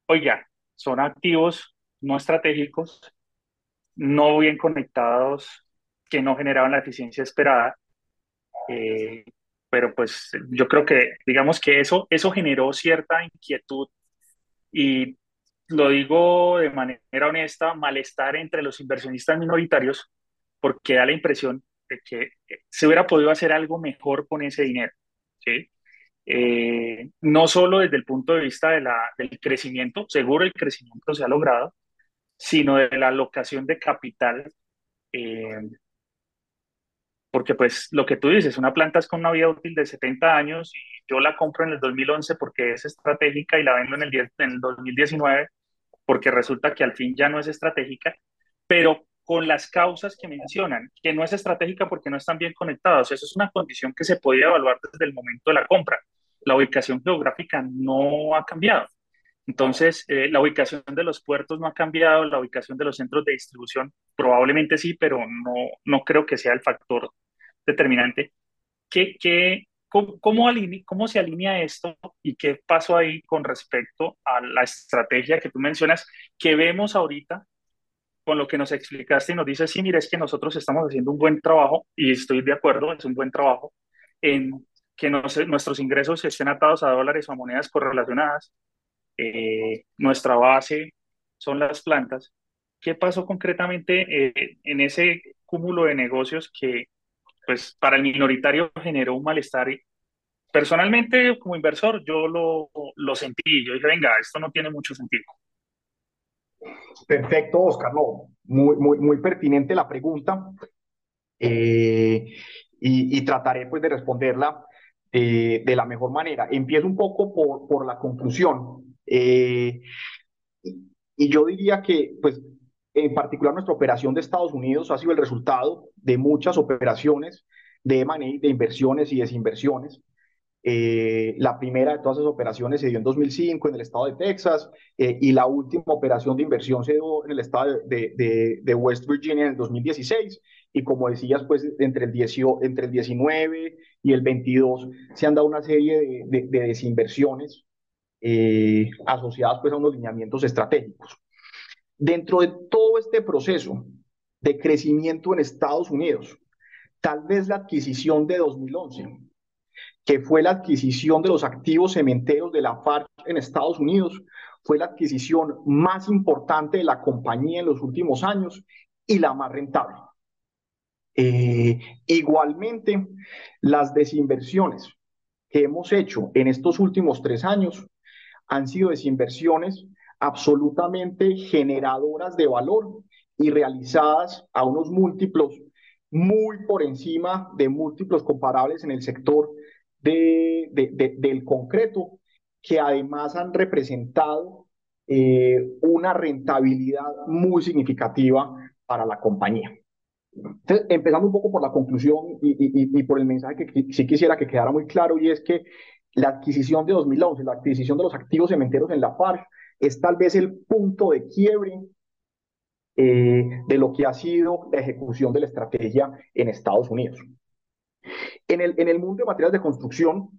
oiga, son activos no estratégicos, no bien conectados, que no generaban la eficiencia esperada. Eh, pero pues yo creo que digamos que eso, eso generó cierta inquietud y lo digo de manera honesta, malestar entre los inversionistas minoritarios, porque da la impresión de que se hubiera podido hacer algo mejor con ese dinero. Eh, no solo desde el punto de vista del crecimiento, seguro el crecimiento se ha logrado, sino de la alocación de capital. Eh, porque pues lo que tú dices, una planta es con una vida útil de 70 años y yo la compro en el 2011 porque es estratégica y la vendo en el, en el 2019 porque resulta que al fin ya no es estratégica, pero con las causas que mencionan, que no es estratégica porque no están bien conectados. Eso es una condición que se podía evaluar desde el momento de la compra. La ubicación geográfica no ha cambiado. Entonces, eh, la ubicación de los puertos no ha cambiado, la ubicación de los centros de distribución probablemente sí, pero no, no creo que sea el factor determinante. ¿Qué, qué, ¿Cómo, cómo, se alinea esto y qué pasó ahí con respecto a la estrategia que tú mencionas que vemos ahorita con lo que nos explicaste y nos dices, sí, mira, es que nosotros estamos haciendo un buen trabajo y estoy de acuerdo, es un buen trabajo en que nuestros ingresos estén atados a dólares o a monedas correlacionadas. Eh, nuestra base son las plantas. ¿Qué pasó concretamente eh, en ese cúmulo de negocios que pues para el minoritario generó un malestar personalmente, como inversor, yo lo, lo sentí. Yo dije, venga, esto no tiene mucho sentido. Perfecto, Oscar. No, muy, muy, muy pertinente la pregunta. Eh, y, trataré pues de responderla de la mejor manera. Empiezo un poco por, por la conclusión. Eh, y yo diría que, pues, en particular nuestra operación de Estados Unidos ha sido el resultado de muchas operaciones de M&A, de inversiones y desinversiones. Eh, la primera de todas esas operaciones se dio en 2005 en el estado de Texas eh, y la última operación de inversión se dio en el estado de, de, de, West Virginia en el 2016. Y como decías, pues entre el, 10, entre el 19 y el 22 se han dado una serie de, de desinversiones eh, asociadas pues a unos lineamientos estratégicos. Dentro de todo este proceso de crecimiento en Estados Unidos, tal vez la adquisición de 2011 que fue la adquisición de los activos cementeros de la FARC en Estados Unidos, fue la adquisición más importante de la compañía en los últimos años y la más rentable. Eh, igualmente, las desinversiones que hemos hecho en estos últimos tres años han sido desinversiones absolutamente generadoras de valor y realizadas a unos múltiplos muy por encima de múltiplos comparables en el sector de, del concreto, que además han representado eh, una rentabilidad muy significativa para la compañía. Entonces, empezando un poco por la conclusión y, y, y, por el mensaje que sí quisiera que quedara muy claro, y es que la adquisición de 2011, la adquisición de los activos cementeros en la FARC, es tal vez el punto de quiebre eh, de lo que ha sido la ejecución de la estrategia en Estados Unidos. En el, en el mundo de materiales de construcción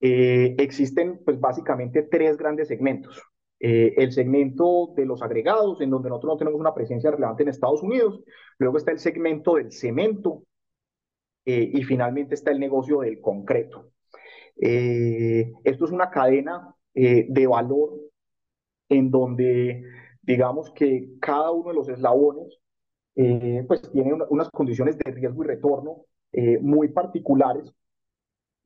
eh, existen pues básicamente tres grandes segmentos. Eh, el segmento de los agregados, en donde nosotros no tenemos una presencia relevante en Estados Unidos. Luego está el segmento del cemento. Y finalmente está el negocio del concreto. Esto es una cadena de valor en donde digamos que cada uno de los eslabones pues tiene unas condiciones de riesgo y retorno eh, muy particulares.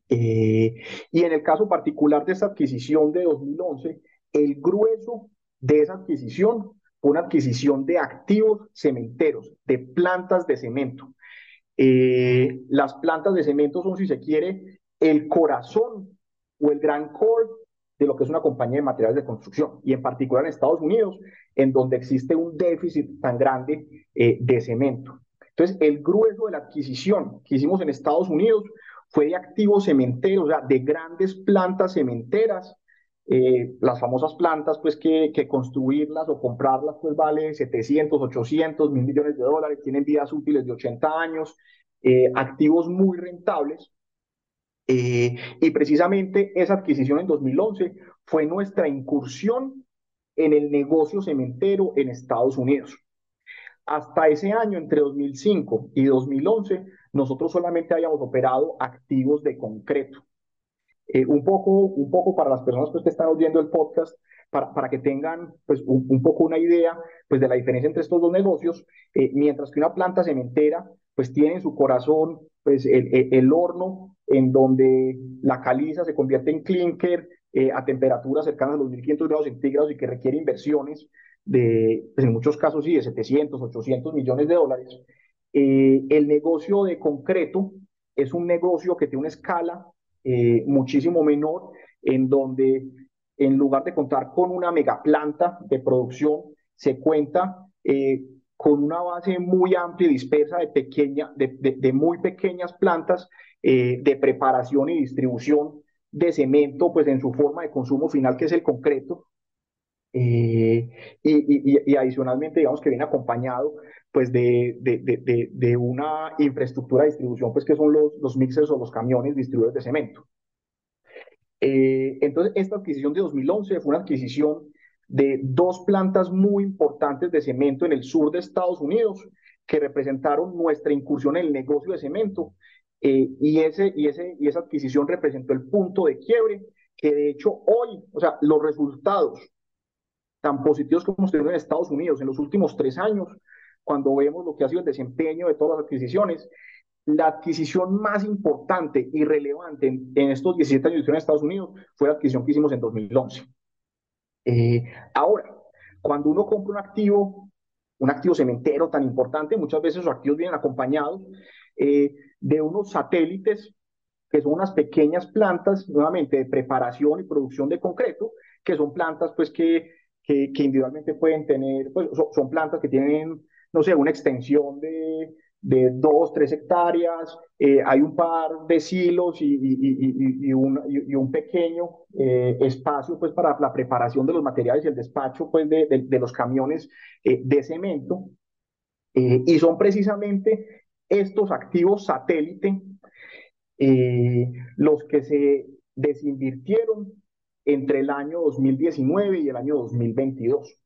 Eh, y en el caso particular de esta adquisición de 2011, el grueso de esa adquisición fue una adquisición de activos cementeros, de plantas de cemento. Eh, las plantas de cemento son, si se quiere, el corazón o el gran core de lo que es una compañía de materiales de construcción, y en particular en Estados Unidos, en donde existe un déficit tan grande de cemento. Entonces, el grueso de la adquisición que hicimos en Estados Unidos fue de activos cementeros, o sea, de grandes plantas cementeras. Eh, las famosas plantas, pues que, que, construirlas o comprarlas, pues vale 700, 800, mil millones de dólares, tienen vidas útiles de 80 años, eh, activos muy rentables. Eh, y precisamente esa adquisición en 2011 fue nuestra incursión en el negocio cementero en Estados Unidos. Hasta ese año, entre 2005 y 2011, nosotros solamente habíamos operado activos de concreto. Eh, un, poco, un poco para las personas pues, que están oyendo el podcast, para, para que tengan pues, un, poco una idea pues, de la diferencia entre estos dos negocios, eh, mientras que una planta cementera pues, tiene en su corazón pues, el, el, el horno en donde la caliza se convierte en clinker eh, a temperaturas cercanas a los 1500 grados centígrados y que requiere inversiones de, pues en muchos casos sí, de 700, 800 millones de dólares. El negocio de concreto es un negocio que tiene una escala eh, muchísimo menor, en donde en lugar de contar con una megaplanta de producción, se cuenta eh, con una base muy amplia y dispersa de, pequeña, de, de, de muy pequeñas plantas de preparación y distribución de cemento, pues en su forma de consumo final, que es el concreto, eh, y, y, y, adicionalmente, digamos que viene acompañado pues de, de, de, de, una infraestructura de distribución, pues que son los, los mixers o los camiones distribuidores de cemento. Eh, entonces, esta adquisición de 2011 fue una adquisición de dos plantas muy importantes de cemento en el sur de Estados Unidos que representaron nuestra incursión en el negocio de cemento. Eh, y, ese, y, ese, y esa adquisición representó el punto de quiebre que de hecho hoy, o sea, los resultados tan positivos como tenido en Estados Unidos en los últimos tres años, cuando vemos lo que ha sido el desempeño de todas las adquisiciones, la adquisición más importante y relevante en, estos 17 años de Estados Unidos fue la adquisición que hicimos en 2011. Eh, ahora, cuando uno compra un activo, un activo cementero tan importante, muchas veces los activos vienen acompañados eh, de unos satélites que son unas pequeñas plantas, nuevamente, de preparación y producción de concreto, que son plantas pues que, que, individualmente pueden tener, pues son plantas que tienen, no sé, una extensión de de dos, tres hectáreas, eh, hay un par de silos y, y, y, un, y un, pequeño eh, espacio pues, para la preparación de los materiales y el despacho pues, de, de, los camiones eh, de cemento. y son precisamente estos activos satélite los que se desinvirtieron entre el año 2019 y el año 2022.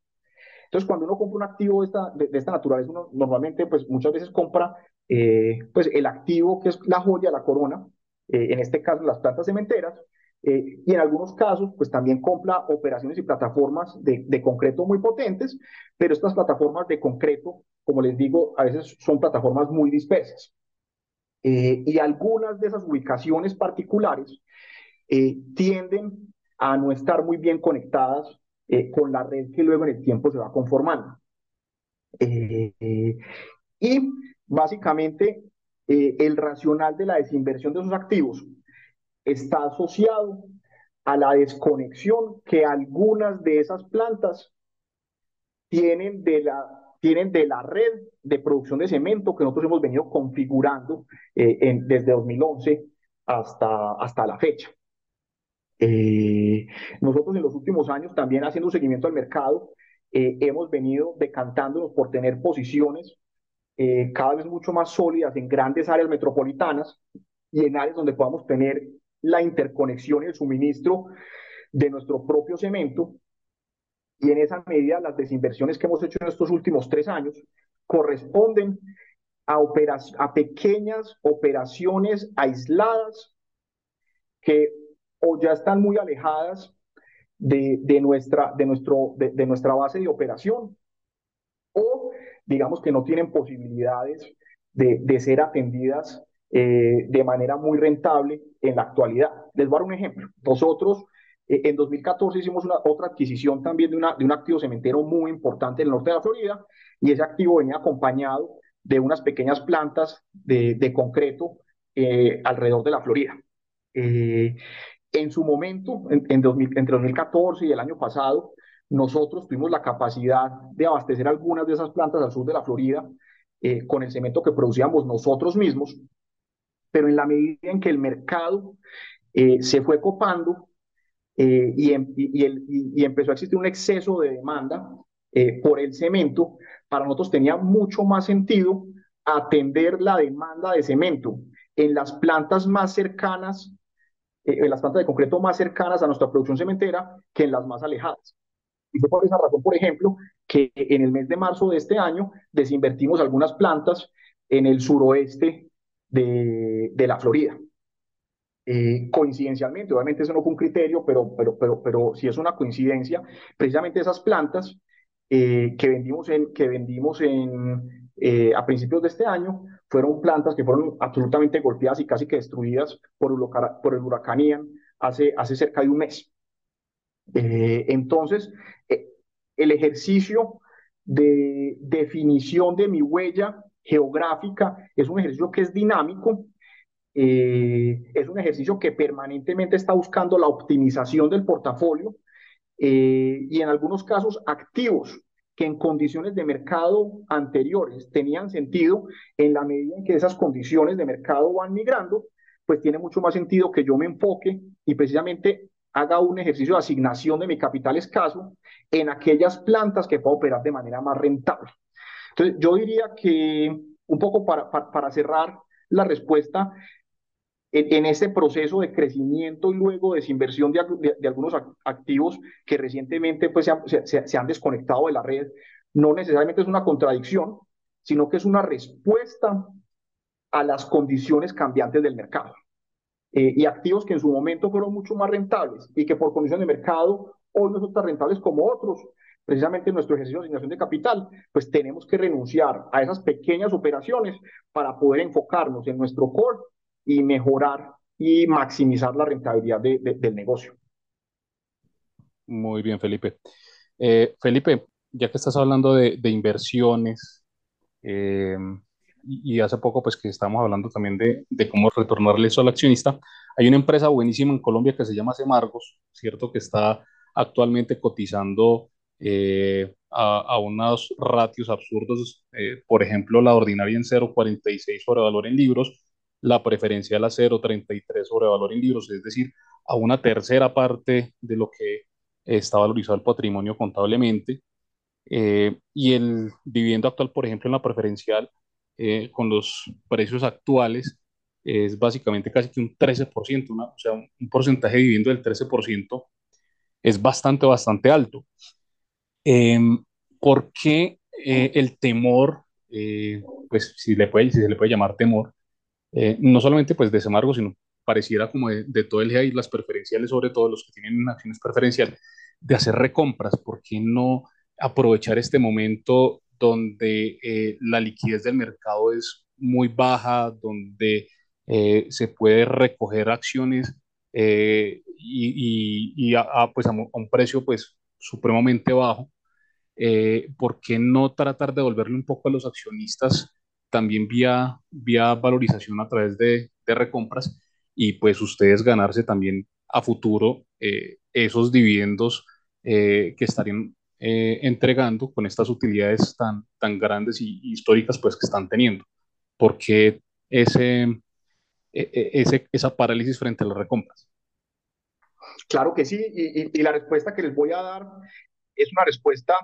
Entonces, cuando uno compra un activo de esta, de, esta naturaleza, uno normalmente, pues muchas veces compra eh, pues, el activo que es la joya, la corona, eh, en este caso las plantas cementeras, eh, y en algunos casos, pues también compra operaciones y plataformas de, de, concreto muy potentes, pero estas plataformas de concreto, como les digo, a veces son plataformas muy dispersas. y algunas de esas ubicaciones particulares tienden a no estar muy bien conectadas eh, con la red que luego en el tiempo se va conformando. Eh, y básicamente eh, el racional de la desinversión de esos activos está asociado a la desconexión que algunas de esas plantas tienen de la, tienen de la red de producción de cemento que nosotros hemos venido configurando en, desde 2011 hasta, hasta la fecha. Eh, nosotros en los últimos años, también haciendo seguimiento al mercado, eh, hemos venido decantándonos por tener posiciones eh, cada vez mucho más sólidas en grandes áreas metropolitanas y en áreas donde podamos tener la interconexión y el suministro de nuestro propio cemento. Y en esa medida, las desinversiones que hemos hecho en estos últimos tres años corresponden a, a pequeñas operaciones aisladas que o ya están muy alejadas de, nuestra, de, nuestro, de, nuestra base de operación, o digamos que no tienen posibilidades de, ser atendidas eh, de manera muy rentable en la actualidad. Les voy a dar un ejemplo. Nosotros eh, en 2014 hicimos una, otra adquisición también de, una, de un activo cementero muy importante en el norte de la Florida y ese activo venía acompañado de unas pequeñas plantas de, de concreto eh, alrededor de la Florida. En su momento, en, entre 2014 y el año pasado, nosotros tuvimos la capacidad de abastecer algunas de esas plantas al sur de la Florida eh, con el cemento que producíamos nosotros mismos, pero en la medida en que el mercado eh, se fue copando eh, y, em, y, y, empezó a existir un exceso de demanda por el cemento, para nosotros tenía mucho más sentido atender la demanda de cemento en las plantas más cercanas eh, en las plantas de concreto más cercanas a nuestra producción cementera que en las más alejadas. Y fue por esa razón, por ejemplo, que en el mes de marzo de este año desinvertimos algunas plantas en el suroeste de, de la Florida. Eh, coincidencialmente, obviamente eso no fue un criterio, pero, pero, pero, pero sí es una coincidencia, precisamente esas plantas eh, que vendimos, en, que vendimos en, a principios de este año fueron plantas que fueron absolutamente golpeadas y casi que destruidas por, por el huracán Ian hace, hace cerca de un mes. Eh, entonces, eh, el ejercicio de definición de mi huella geográfica es un ejercicio que es dinámico, eh, es un ejercicio que permanentemente está buscando la optimización del portafolio y en algunos casos activos que en condiciones de mercado anteriores tenían sentido, en la medida en que esas condiciones de mercado van migrando, pues tiene mucho más sentido que yo me enfoque y precisamente haga un ejercicio de asignación de mi capital escaso en aquellas plantas que puedo operar de manera más rentable. Entonces, yo diría que un poco para, para, cerrar la respuesta, en, ese proceso de crecimiento y luego desinversión de, de, algunos activos que recientemente pues, se han, se, han, desconectado de la red, no necesariamente es una contradicción, sino que es una respuesta a las condiciones cambiantes del mercado. Eh, y activos que en su momento fueron mucho más rentables y que por condiciones de mercado hoy no son tan rentables como otros, precisamente en nuestro ejercicio de asignación de capital, pues tenemos que renunciar a esas pequeñas operaciones para poder enfocarnos en nuestro core y mejorar y maximizar la rentabilidad de, del negocio. Muy bien, Felipe. Eh, Felipe, ya que estás hablando de, inversiones, eh, y hace poco pues que estamos hablando también de, cómo retornarle eso al accionista, hay una empresa buenísima en Colombia que se llama Semargos, ¿cierto? Que está actualmente cotizando eh, a, a, unos ratios absurdos, por ejemplo, la ordinaria en 0,46 sobre valor en libros, la preferencial a 0,33 sobre valor en libros, es decir, a una tercera parte de lo que está valorizado el patrimonio contablemente. Eh, y el viviendo actual, por ejemplo, en la preferencial, eh, con los precios actuales, es básicamente casi que un 13%, una, o sea, un, porcentaje de viviendo del 13% es bastante, bastante alto. Eh, ¿Por qué eh, el temor, pues si, le puede, si se le puede llamar temor, eh, no solamente pues de Semargo, sino pareciera como de, todo el GI, las preferenciales, sobre todo los que tienen acciones preferenciales, de hacer recompras? ¿Por qué no aprovechar este momento donde eh, la liquidez del mercado es muy baja, donde eh, se puede recoger acciones eh, y, y, y a, pues a, un precio pues supremamente bajo, ¿por qué no tratar de devolverle un poco a los accionistas también vía, vía valorización a través de, de recompras y pues ustedes ganarse también a futuro esos dividendos que estarían eh, entregando con estas utilidades tan, tan grandes y, históricas pues, que están teniendo. ¿Por qué ese, e, e, ese, esa parálisis frente a las recompras? Claro que sí, y, y, la respuesta que les voy a dar es una respuesta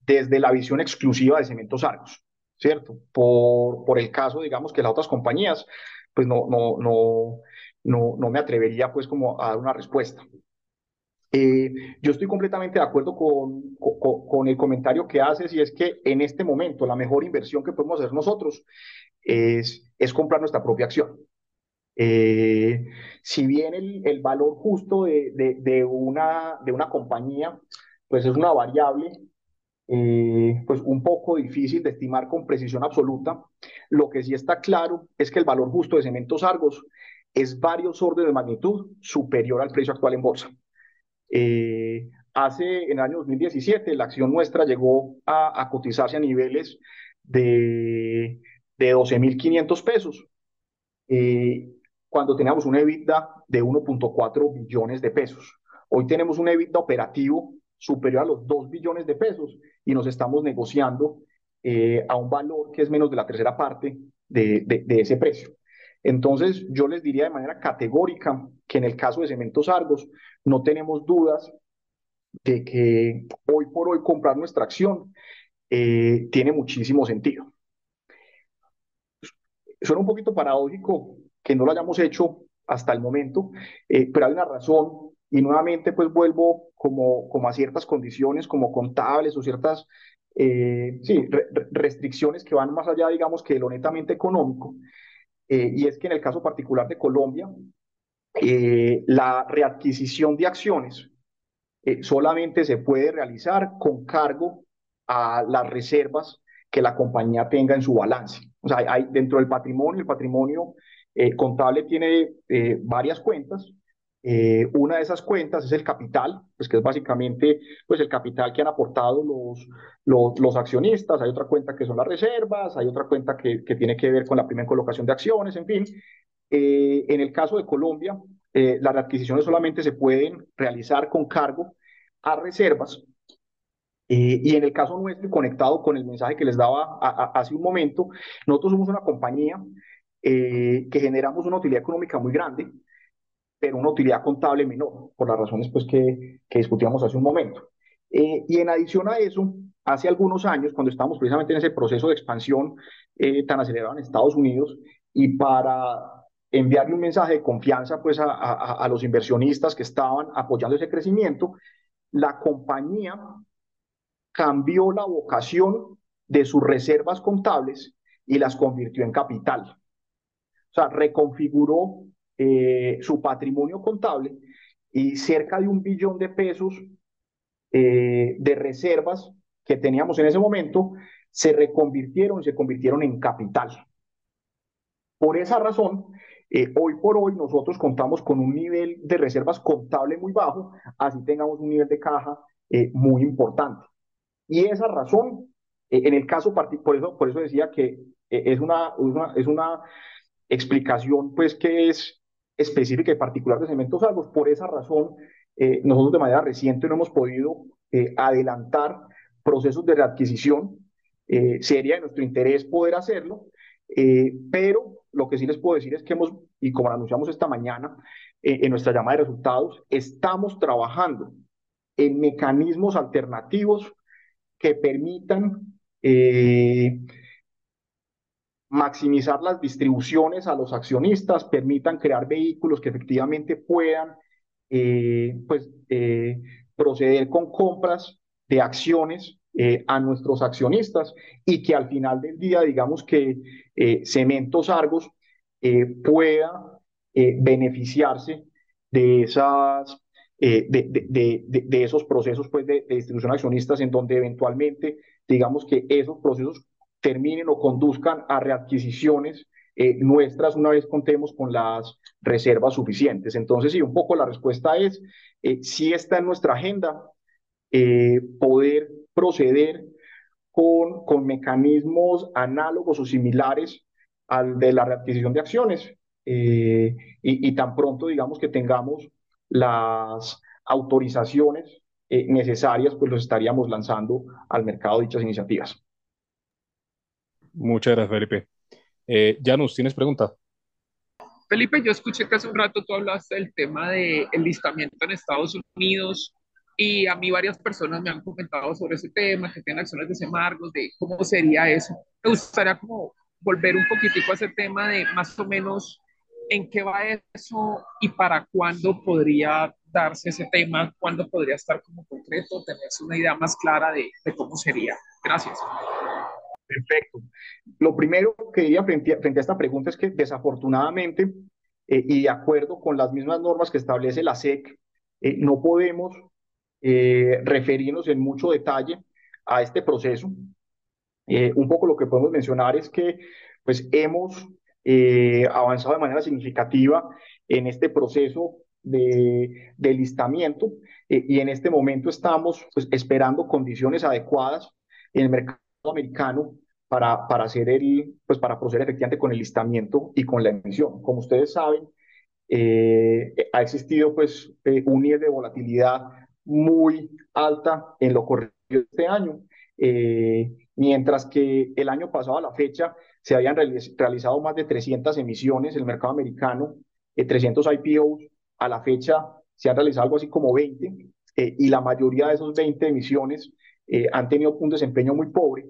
desde la visión exclusiva de Cementos Argos, ¿cierto? Por, por el caso, digamos, que las otras compañías, pues no, no, no, no, no me atrevería pues como a dar una respuesta. Eh, yo estoy completamente de acuerdo con, con, el comentario que haces y es que en este momento la mejor inversión que podemos hacer nosotros es, es comprar nuestra propia acción. Eh, si bien el, el valor justo de, de, de, una, de una compañía pues es una variable eh, pues un poco difícil de estimar con precisión absoluta, lo que sí está claro es que el valor justo de Cementos Argos es varios órdenes de magnitud superior al precio actual en bolsa. Eh, hace, en el año 2017, la acción nuestra llegó a, cotizarse a niveles de, de 12.500 pesos, eh, cuando teníamos un EBITDA de 1.4 billones de pesos. Hoy tenemos un EBITDA operativo superior a los 2 billones de pesos y nos estamos negociando eh, a un valor que es menos de la tercera parte de, ese precio. Entonces, yo les diría de manera categórica que en el caso de Cementos Argos no tenemos dudas de que hoy por hoy comprar nuestra acción eh, tiene muchísimo sentido. Suena un poquito paradójico que no lo hayamos hecho hasta el momento, eh, pero hay una razón y nuevamente pues vuelvo como, como a ciertas condiciones como contables o ciertas eh, sí, re restricciones que van más allá, digamos, que lo netamente económico. Eh, y es que en el caso particular de Colombia, eh, la readquisición de acciones solamente se puede realizar con cargo a las reservas que la compañía tenga en su balance. O sea, hay dentro del patrimonio, el patrimonio contable tiene varias cuentas, eh, una de esas cuentas es el capital, pues que es básicamente pues el capital que han aportado los, los, los, accionistas. Hay otra cuenta que son las reservas, hay otra cuenta que, que tiene que ver con la primera colocación de acciones, en fin. Eh, en el caso de Colombia, eh, las adquisiciones solamente se pueden realizar con cargo a reservas. Eh, y en el caso nuestro, conectado con el mensaje que les daba a, a, hace un momento, nosotros somos una compañía que generamos una utilidad económica muy grande, pero una utilidad contable menor, por las razones pues, que, que discutíamos hace un momento. Eh, y en adición a eso, hace algunos años, cuando estábamos precisamente en ese proceso de expansión eh, tan acelerado en Estados Unidos, y para enviarle un mensaje de confianza pues, a, a, a los inversionistas que estaban apoyando ese crecimiento, la compañía cambió la vocación de sus reservas contables y las convirtió en capital. O sea, reconfiguró eh, su patrimonio contable y cerca de un billón de pesos eh, de reservas que teníamos en ese momento se reconvirtieron y se convirtieron en capital. Por esa razón, eh, hoy por hoy nosotros contamos con un nivel de reservas contable muy bajo, así tengamos un nivel de caja muy importante. Y esa razón, en el caso particular, por eso, por eso decía que es, una, es una explicación pues que es específica y particular de Cementos Argos. Por esa razón, nosotros de manera reciente no hemos podido adelantar procesos de readquisición. sería de nuestro interés poder hacerlo, pero lo que sí les puedo decir es que hemos, y como lo anunciamos esta mañana eh, en nuestra llamada de resultados, estamos trabajando en mecanismos alternativos que permitan eh, maximizar las distribuciones a los accionistas, permitan crear vehículos que efectivamente puedan eh, pues, proceder con compras de acciones eh, a nuestros accionistas y que al final del día, digamos que eh, Cementos Argos eh, pueda beneficiarse de, esas, de, de, esos procesos pues, de, distribución de accionistas en donde eventualmente, digamos que esos procesos terminen o conduzcan a readquisiciones nuestras una vez contemos con las reservas suficientes. Entonces, sí, un poco la respuesta es, si está en nuestra agenda poder proceder con, con mecanismos análogos o similares al de la readquisición de acciones. Eh, y, tan pronto, digamos, que tengamos las autorizaciones eh, necesarias, pues los estaríamos lanzando al mercado dichas iniciativas. Muchas gracias, Felipe. Eh, Janus, ¿tienes pregunta? Felipe, yo escuché que hace un rato tú hablaste del tema del listamiento en Estados Unidos y a mí varias personas me han comentado sobre ese tema, que tienen acciones de Semargos, de cómo sería eso. Me gustaría como volver un poquitico a ese tema de más o menos en qué va eso y para cuándo podría darse ese tema, cuándo podría estar como concreto, tenerse una idea más clara de, de cómo sería. Gracias. Perfecto. Lo primero que diría frente a, esta pregunta es que desafortunadamente eh, y de acuerdo con las mismas normas que establece la SEC, eh, no podemos eh, referirnos en mucho detalle a este proceso. Un poco lo que podemos mencionar es que pues, hemos avanzado de manera significativa en este proceso de, de listamiento y en este momento estamos pues, esperando condiciones adecuadas en el mercado americano para, para, hacer el, pues, para proceder efectivamente con el listamiento y con la emisión. Como ustedes saben, ha existido pues, un nivel de volatilidad muy alta en lo corrido este año, eh, mientras que el año pasado a la fecha se habían realizado más de 300 emisiones en el mercado americano, 300 eh, IPOs, a la fecha se han realizado algo así como 20, eh, y la mayoría de esos 20 emisiones han tenido un desempeño muy pobre.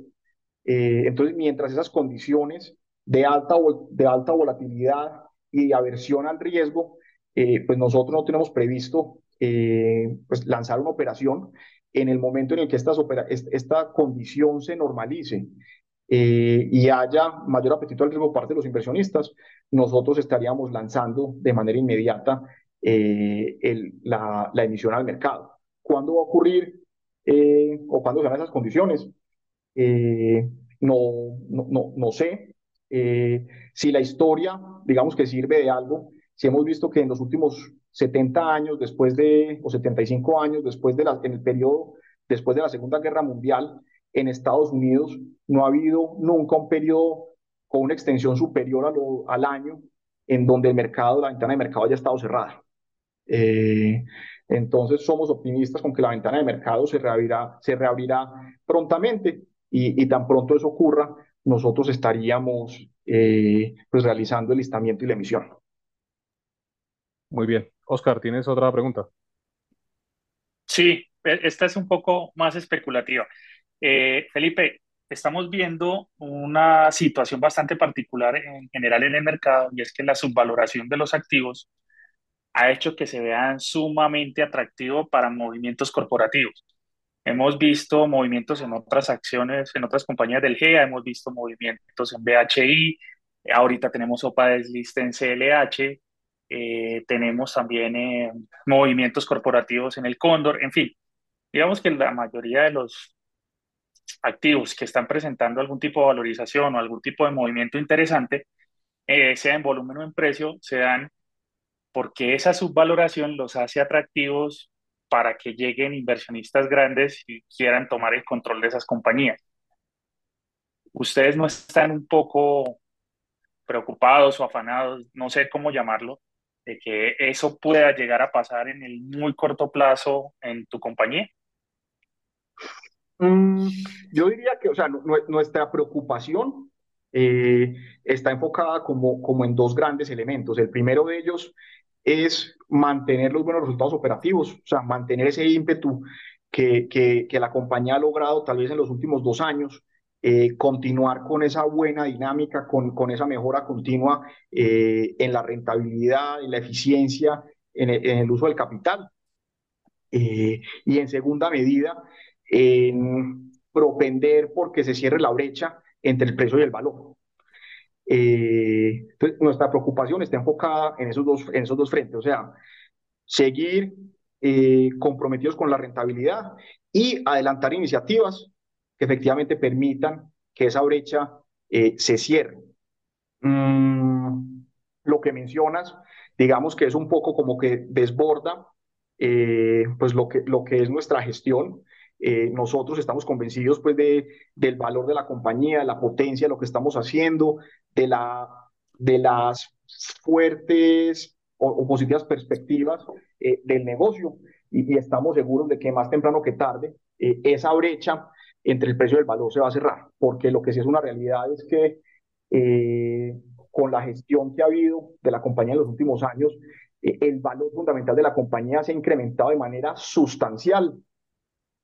entonces, mientras esas condiciones de alta, de alta volatilidad y de aversión al riesgo, pues nosotros no tenemos previsto eh, pues lanzar una operación en el momento en el que estas esta condición se normalice eh, y haya mayor apetito al riesgo por parte de los inversionistas, nosotros estaríamos lanzando de manera inmediata eh, el, la, la, emisión al mercado. ¿Cuándo va a ocurrir o cuándo serán esas condiciones? no, no, no, no sé. si la historia, digamos que sirve de algo, si hemos visto que en los últimos 70 años después de, o 75 años después de la, en el periodo después de la Segunda Guerra Mundial, en Estados Unidos no ha habido nunca un periodo con una extensión superior a lo, al año en donde el mercado, la ventana de mercado haya estado cerrada. Eh, entonces somos optimistas con que la ventana de mercado se reabrirá, se reabrirá prontamente y, y tan pronto eso ocurra, nosotros estaríamos eh, pues realizando el listamiento y la emisión. Muy bien. Oscar, ¿tienes otra pregunta? Sí, e, esta es un poco más especulativa. Eh, Felipe, estamos viendo una situación bastante particular en general en el mercado y es que la subvaloración de los activos ha hecho que se vean sumamente atractivos para movimientos corporativos. Hemos visto movimientos en otras acciones, en otras compañías del GEA, hemos visto movimientos en BHI, ahorita tenemos OPA deslista en CLH, eh, tenemos también eh, movimientos corporativos en el Cóndor, en fin. digamos que la mayoría de los activos que están presentando algún tipo de valorización o algún tipo de movimiento interesante, eh, sea en volumen o en precio, se dan porque esa subvaloración los hace atractivos para que lleguen inversionistas grandes y quieran tomar el control de esas compañías. ¿Ustedes no están un poco preocupados o afanados, no sé cómo llamarlo, de que eso pueda llegar a pasar en el muy corto plazo en tu compañía? Mm, yo diría que, o sea, nuestra preocupación eh, está enfocada como, como en dos grandes elementos. El primero de ellos es mantener los buenos resultados operativos, o sea, mantener ese ímpetu que, que, que la compañía ha logrado tal vez en los últimos dos años, eh, continuar con esa buena dinámica, con, con esa mejora continua eh, en la rentabilidad, en la eficiencia, en el, uso del capital. Eh, y en segunda medida, en propender porque se cierre la brecha entre el precio y el valor. Eh, entonces, nuestra preocupación está enfocada en esos dos, en esos dos frentes, o sea, seguir eh, comprometidos con la rentabilidad y adelantar iniciativas que efectivamente permitan que esa brecha eh, se cierre. Mm, lo que mencionas, digamos que es un poco como que desborda pues lo que, lo que es nuestra gestión. Eh, nosotros estamos convencidos pues de, del valor de la compañía, de la potencia de lo que estamos haciendo, de, la, de las fuertes o, positivas perspectivas eh, del negocio. Y, estamos seguros de que más temprano que tarde eh, esa brecha entre el precio y el valor se va a cerrar, porque lo que sí es una realidad es que con la gestión que ha habido de la compañía en los últimos años, el valor fundamental de la compañía se ha incrementado de manera sustancial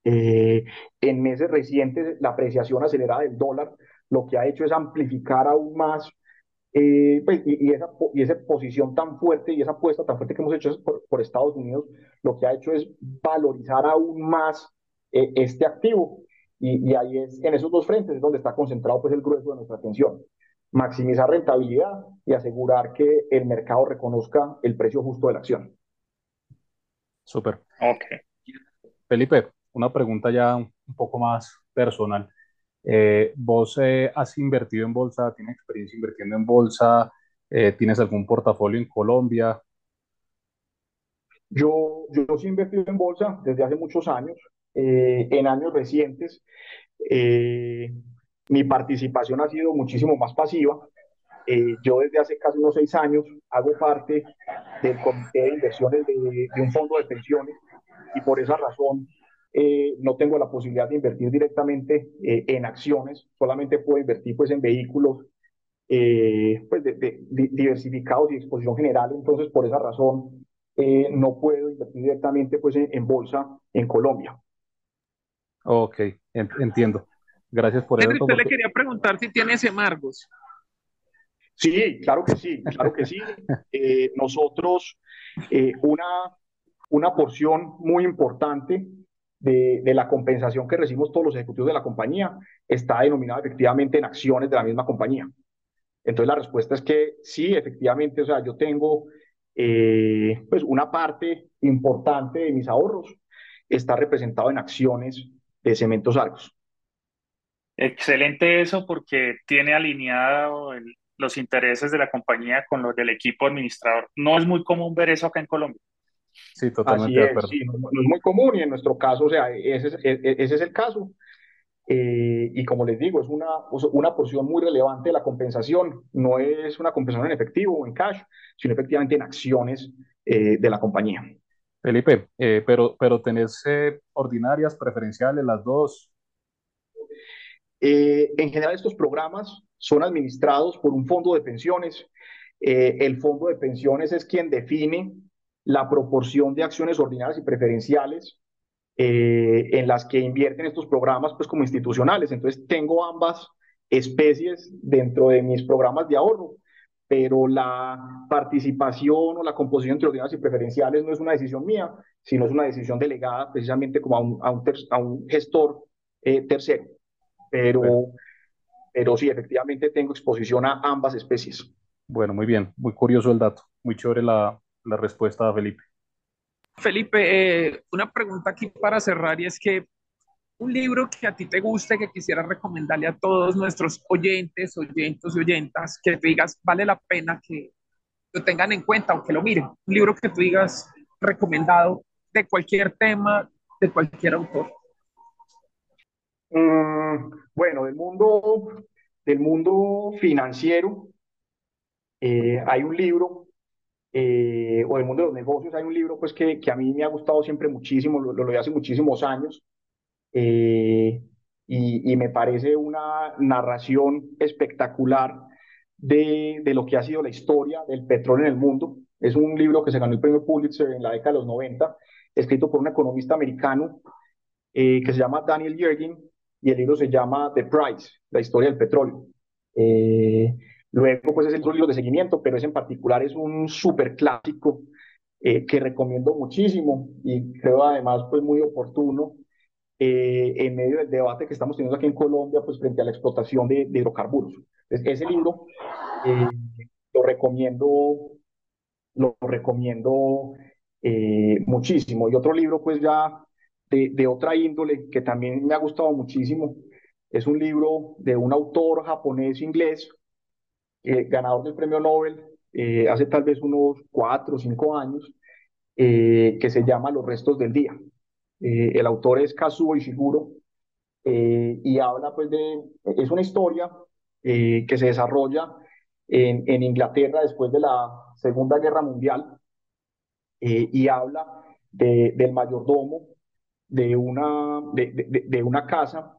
eh, en meses recientes, la apreciación acelerada del dólar lo que ha hecho es amplificar aún más eh, pues, y, esa, y esa posición tan fuerte y esa apuesta tan fuerte que hemos hecho por, Estados Unidos, lo que ha hecho es valorizar aún más eh, este activo. Y, y, ahí es, en esos dos frentes es donde está concentrado pues, el grueso de nuestra atención. Maximizar rentabilidad y asegurar que el mercado reconozca el precio justo de la acción. Súper. Ok. Felipe, una pregunta ya un poco más personal. Eh, ¿vos eh, has invertido en bolsa? ¿Tienes experiencia invirtiendo en bolsa? Eh, ¿Tienes algún portafolio en Colombia? Yo, yo sí he invertido en bolsa desde hace muchos años. en años recientes, mi participación ha sido muchísimo más pasiva. yo desde hace casi unos seis años hago parte del comité de inversiones de, de un fondo de pensiones y por esa razón eh, no tengo la posibilidad de invertir directamente eh, en acciones, solamente puedo invertir pues en vehículos eh, pues de, diversificados y exposición general, entonces por esa razón no puedo invertir directamente pues en, bolsa en Colombia. Ok, entiendo. Gracias por eso. Usted le quería preguntar si tienes embargos. Sí, claro que sí, claro que sí. nosotros, una, una porción muy importante de, la compensación que recibimos todos los ejecutivos de la compañía está denominada efectivamente en acciones de la misma compañía. Entonces la respuesta es que sí, efectivamente, o sea, yo tengo eh, pues una parte importante de mis ahorros está representado en acciones de Cementos Argos. Excelente eso porque tiene alineado los intereses de la compañía con los del equipo administrador. No es muy común ver eso acá en Colombia. Sí, totalmente de acuerdo. no, es muy común y en nuestro caso, o sea, ese es, e, e, ese es el caso. Eh, y como les digo, es una, una porción muy relevante de la compensación. No es una compensación en efectivo o en cash, sino efectivamente en acciones eh, de la compañía. Felipe, eh, pero, pero ¿tenés ordinarias, preferenciales, las dos? en general, estos programas son administrados por un fondo de pensiones. el fondo de pensiones es quien define la proporción de acciones ordinarias y preferenciales eh, en las que invierten estos programas pues como institucionales. Entonces tengo ambas especies dentro de mis programas de ahorro, pero la participación o la composición entre ordinarias y preferenciales no es una decisión mía, sino es una decisión delegada precisamente como a un, a un, a un gestor eh, tercero. Pero, pero sí, efectivamente tengo exposición a ambas especies. Bueno, muy bien, muy curioso el dato, muy chévere la, la respuesta a Felipe. Felipe, eh, una pregunta aquí para cerrar y es que un libro que a ti te guste, que quisieras recomendarle a todos nuestros oyentes, oyentes y oyentas, que te digas vale la pena que lo tengan en cuenta o que lo miren. Un libro que tú digas recomendado de cualquier tema, de cualquier autor. Mm, bueno, del mundo, del mundo financiero, eh, hay un libro, eh, o del mundo de los negocios, hay un libro pues que, que a mí me ha gustado siempre muchísimo, lo, lo leí hace muchísimos años, eh, y, y, me parece una narración espectacular de, de, lo que ha sido la historia del petróleo en el mundo. Es un libro que se ganó el premio Pulitzer en la década de los 90, escrito por un economista americano eh, que se llama Daniel Yergin, y el libro se llama The Price, la historia del petróleo. Eh, luego, pues es el libro de seguimiento, pero ese en particular es un súper clásico eh, que recomiendo muchísimo y creo además pues muy oportuno eh, en medio del debate que estamos teniendo aquí en Colombia, pues frente a la explotación de, de hidrocarburos. Entonces, ese libro eh, lo recomiendo, lo recomiendo eh, muchísimo. Y otro libro, pues ya de, de, otra índole, que también me ha gustado muchísimo, es un libro de un autor japonés-inglés, eh, ganador del premio Nobel hace tal vez unos cuatro o cinco años, que se llama Los restos del día. Eh, el autor es Kazuo Ishiguro eh, y habla pues de, es una historia eh, que se desarrolla en, en, Inglaterra después de la Segunda Guerra Mundial y habla de, del mayordomo de una, de, de una casa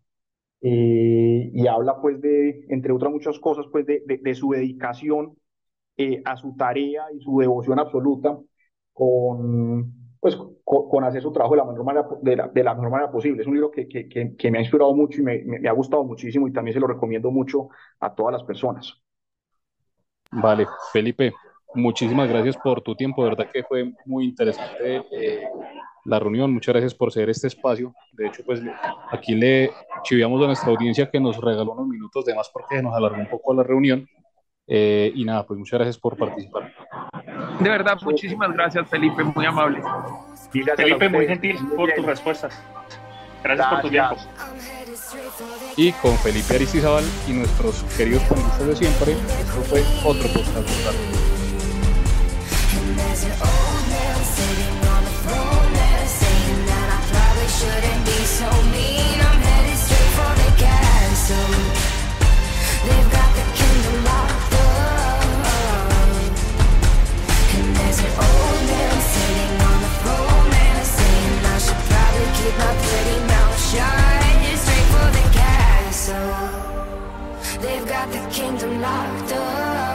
y habla pues de, entre otras muchas cosas, pues de, de su dedicación a su tarea y su devoción absoluta con, pues, con, con, hacer su trabajo de la mejor manera, de la, de la mejor manera posible. Es un libro que, que, que, que me ha inspirado mucho y me, me, me, ha gustado muchísimo y también se lo recomiendo mucho a todas las personas. Vale, Felipe, muchísimas gracias por tu tiempo, de verdad que fue muy interesante eh, la reunión, muchas gracias por ceder este espacio. De hecho, pues aquí le chiviamos a nuestra audiencia que nos regaló unos minutos de más porque nos alargó un poco la reunión. Eh, y nada, pues muchas gracias por participar. De verdad, muchísimas gracias, Felipe, muy amable. Y Felipe, muy gentil por tus respuestas. Gracias, gracias, por tu tiempo. Y con Felipe Aristizabal y nuestros queridos panelistas de siempre, esto fue otro podcast. pretty mouth straight for the castle They've got the kingdom locked up.